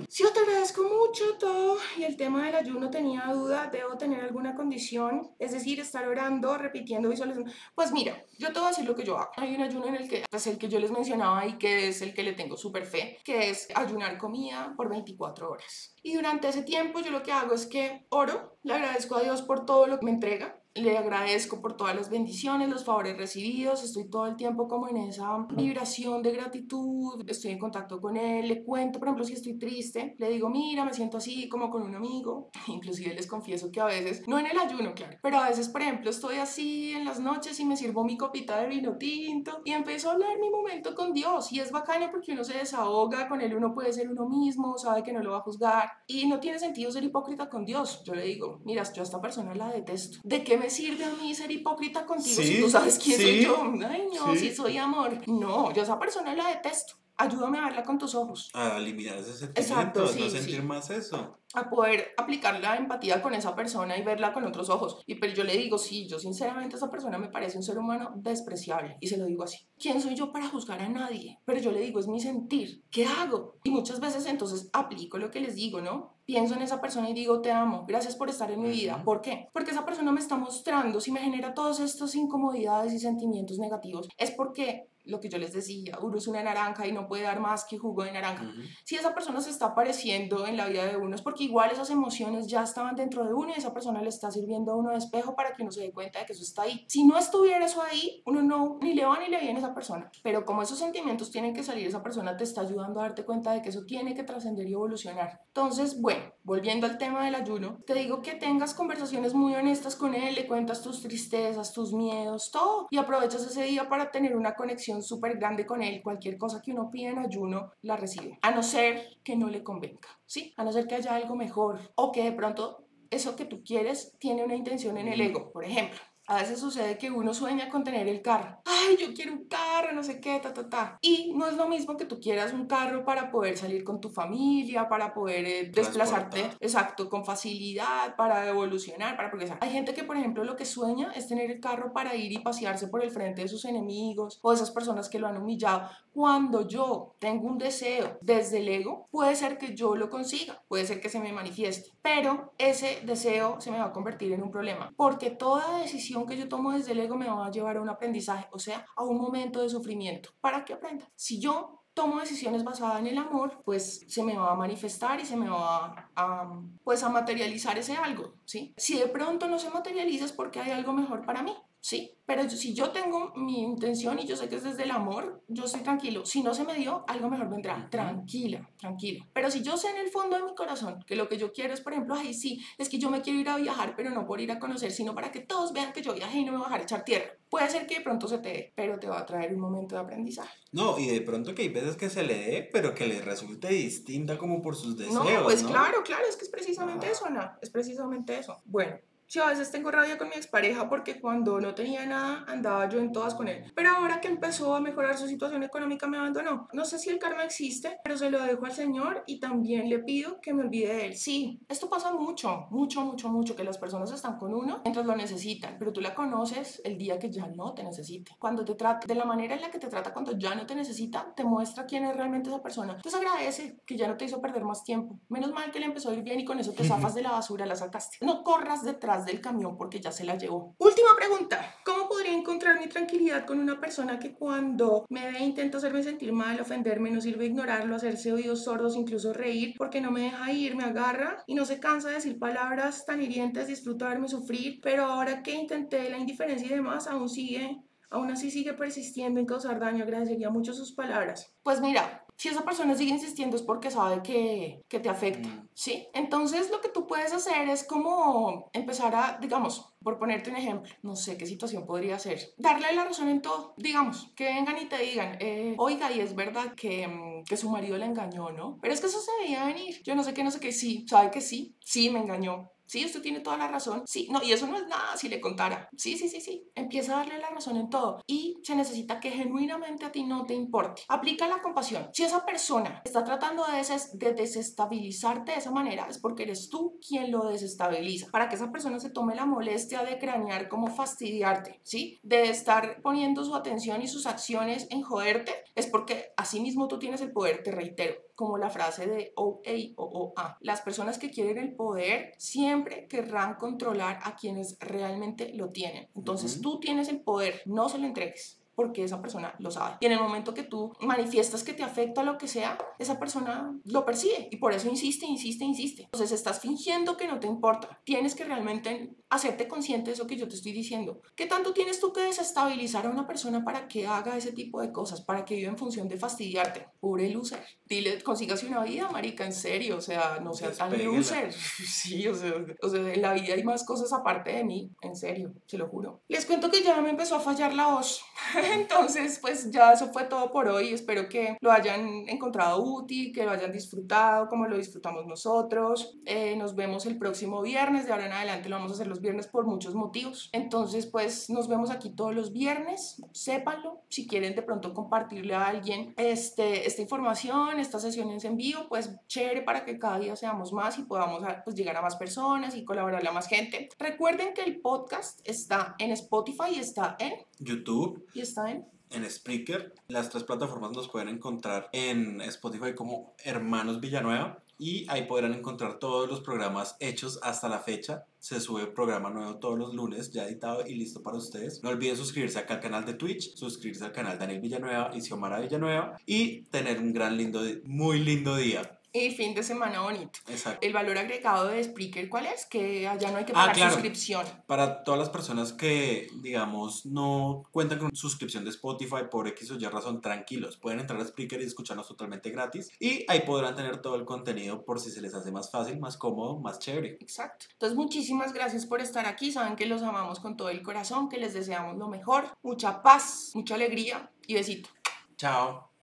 Sí, yo te agradezco mucho todo. Y el tema del ayuno tenía duda, ¿debo tener alguna condición? Es decir, estar orando, repitiendo, visualizando. Pues mira, yo te voy a decir lo que yo hago. Hay un ayuno en el que, pues el que yo les mencionaba y que es el que le tengo súper fe, que es ayunar comida por 24 horas. Y durante ese tiempo yo lo que hago es que oro, le agradezco a Dios por todo lo que me entrega, le agradezco por todas las bendiciones, los favores recibidos, estoy todo el tiempo como en esa vibración de gratitud, estoy en contacto con él, le cuento, por ejemplo, si estoy triste, le digo, mira, me siento así como con un amigo, <laughs> inclusive les confieso que a veces, no en el ayuno, claro, pero a veces, por ejemplo, estoy así en las noches y me sirvo mi copita de vino tinto y empiezo a hablar mi momento con Dios y es bacano porque uno se desahoga, con él uno puede ser uno mismo, sabe que no lo va a juzgar y no tiene sentido ser hipócrita con Dios. Yo le digo, mira, yo a esta persona la detesto. ¿De qué me sirve a mí ser hipócrita contigo si tú sabes quién soy yo? Ay, no, si soy amor. No, yo a esa persona la detesto. Ayúdame a verla con tus ojos. A eliminar ese sentimiento, Exacto, sí, no sentir más eso a poder aplicar la empatía con esa persona y verla con otros ojos. Y pero yo le digo, sí, yo sinceramente esa persona me parece un ser humano despreciable y se lo digo así. ¿Quién soy yo para juzgar a nadie? Pero yo le digo, es mi sentir. ¿Qué hago? Y muchas veces entonces aplico lo que les digo, ¿no? Pienso en esa persona y digo, te amo, gracias por estar en mi vida. ¿Por qué? Porque esa persona me está mostrando, si me genera todas estas incomodidades y sentimientos negativos, es porque lo que yo les decía, uno es una naranja y no puede dar más que jugo de naranja. Si esa persona se está apareciendo en la vida de uno es porque igual esas emociones ya estaban dentro de uno y esa persona le está sirviendo a uno de espejo para que uno se dé cuenta de que eso está ahí. Si no estuviera eso ahí, uno no ni le va ni le viene a esa persona. Pero como esos sentimientos tienen que salir, esa persona te está ayudando a darte cuenta de que eso tiene que trascender y evolucionar. Entonces, bueno, volviendo al tema del ayuno, te digo que tengas conversaciones muy honestas con él, le cuentas tus tristezas, tus miedos, todo, y aprovechas ese día para tener una conexión súper grande con él. Cualquier cosa que uno pida en ayuno, la recibe. A no ser que no le convenga, ¿sí? A no ser que haya algo mejor o que de pronto eso que tú quieres tiene una intención en el ego, por ejemplo. A veces sucede que uno sueña con tener el carro. Ay, yo quiero un carro, no sé qué, ta, ta, ta. Y no es lo mismo que tú quieras un carro para poder salir con tu familia, para poder eh, desplazarte, exacto, con facilidad, para evolucionar, para progresar. Hay gente que, por ejemplo, lo que sueña es tener el carro para ir y pasearse por el frente de sus enemigos o esas personas que lo han humillado. Cuando yo tengo un deseo desde el ego, puede ser que yo lo consiga, puede ser que se me manifieste, pero ese deseo se me va a convertir en un problema, porque toda decisión que yo tomo desde el ego me va a llevar a un aprendizaje, o sea, a un momento de sufrimiento, para que aprenda. Si yo tomo decisiones basadas en el amor, pues se me va a manifestar y se me va a, pues a materializar ese algo, ¿sí? Si de pronto no se materializa es porque hay algo mejor para mí, ¿sí? Pero si yo tengo mi intención y yo sé que es desde el amor, yo estoy tranquilo. Si no se me dio, algo mejor vendrá. Tranquila, tranquilo. Pero si yo sé en el fondo de mi corazón que lo que yo quiero es, por ejemplo, ahí sí, es que yo me quiero ir a viajar, pero no por ir a conocer, sino para que todos vean que yo viajé y no me voy a dejar echar tierra. Puede ser que de pronto se te dé, pero te va a traer un momento de aprendizaje. No, y de pronto que hay veces que se le dé, pero que le resulte distinta como por sus deseos. No, pues claro, claro, es que es precisamente eso, Ana. Es precisamente eso. Bueno, Sí, a veces tengo rabia con mi expareja porque cuando no tenía nada andaba yo en todas con él. Pero ahora que empezó a mejorar su situación económica me abandonó. No sé si el karma existe, pero se lo dejo al Señor y también le pido que me olvide de él. Sí, esto pasa mucho, mucho, mucho, mucho, que las personas están con uno mientras lo necesitan, pero tú la conoces el día que ya no te necesite. Cuando te trata, de la manera en la que te trata cuando ya no te necesita, te muestra quién es realmente esa persona. Entonces agradece que ya no te hizo perder más tiempo. Menos mal que le empezó a ir bien y con eso te zafas de la basura, la sacaste. No corras detrás del camión porque ya se la llevó. Última pregunta. ¿Cómo podría encontrar mi tranquilidad con una persona que cuando me ve intenta hacerme sentir mal, ofenderme, no sirve ignorarlo, hacerse oídos sordos, incluso reír, porque no me deja ir, me agarra y no se cansa de decir palabras tan hirientes, disfrutarme, sufrir, pero ahora que intenté la indiferencia y demás, aún sigue aún así sigue persistiendo en causar daño, agradecería mucho sus palabras. Pues mira, si esa persona sigue insistiendo es porque sabe que, que te afecta, mm. ¿sí? Entonces lo que tú puedes hacer es como empezar a, digamos, por ponerte un ejemplo, no sé qué situación podría ser, darle la razón en todo, digamos, que vengan y te digan, eh, oiga, y es verdad que, mm, que su marido le engañó, ¿no? Pero es que eso se debía venir, yo no sé qué, no sé qué, sí, sabe que sí, sí me engañó, Sí, usted tiene toda la razón. Sí, no, y eso no es nada si le contara. Sí, sí, sí, sí. Empieza a darle la razón en todo. Y se necesita que genuinamente a ti no te importe. Aplica la compasión. Si esa persona está tratando de, de desestabilizarte de esa manera, es porque eres tú quien lo desestabiliza. Para que esa persona se tome la molestia de cranear como fastidiarte, ¿sí? De estar poniendo su atención y sus acciones en joderte, es porque así mismo tú tienes el poder, te reitero como la frase de OA o OA. Las personas que quieren el poder siempre querrán controlar a quienes realmente lo tienen. Entonces tú tienes el poder, no se lo entregues porque esa persona lo sabe. Y en el momento que tú manifiestas que te afecta lo que sea, esa persona lo percibe y por eso insiste, insiste, insiste. Entonces estás fingiendo que no te importa. Tienes que realmente hacerte consciente de eso que yo te estoy diciendo. ¿Qué tanto tienes tú que desestabilizar a una persona para que haga ese tipo de cosas, para que viva en función de fastidiarte? Pobre loser. Dile, consígase una vida, marica, en serio. O sea, no sea tan loser. <laughs> Sí, o sea, o sea, en la vida hay más cosas aparte de mí, en serio, se lo juro. Les cuento que ya me empezó a fallar la voz. <laughs> <laughs> Entonces, pues ya eso fue todo por hoy. Espero que lo hayan encontrado útil, que lo hayan disfrutado como lo disfrutamos nosotros. Eh, nos vemos el próximo viernes. De ahora en adelante lo vamos a hacer los viernes por muchos motivos. Entonces, pues nos vemos aquí todos los viernes. Sépanlo. Si quieren de pronto compartirle a alguien este, esta información, estas sesiones en vivo, pues chévere para que cada día seamos más y podamos pues, llegar a más personas y colaborarle a más gente. Recuerden que el podcast está en Spotify y está en YouTube. Y está en en Spreaker. Las tres plataformas nos pueden encontrar en Spotify como Hermanos Villanueva y ahí podrán encontrar todos los programas hechos hasta la fecha. Se sube programa nuevo todos los lunes, ya editado y listo para ustedes. No olviden suscribirse acá al canal de Twitch, suscribirse al canal Daniel Villanueva y Xiomara Villanueva y tener un gran lindo, muy lindo día y fin de semana bonito. Exacto. El valor agregado de Spreaker, ¿cuál es? Que allá no hay que pagar ah, suscripción. Para todas las personas que, digamos, no cuentan con suscripción de Spotify por X o Y razón, tranquilos. Pueden entrar a Spreaker y escucharnos totalmente gratis. Y ahí podrán tener todo el contenido por si se les hace más fácil, más cómodo, más chévere. Exacto. Entonces, muchísimas gracias por estar aquí. Saben que los amamos con todo el corazón, que les deseamos lo mejor. Mucha paz, mucha alegría y besito. Chao.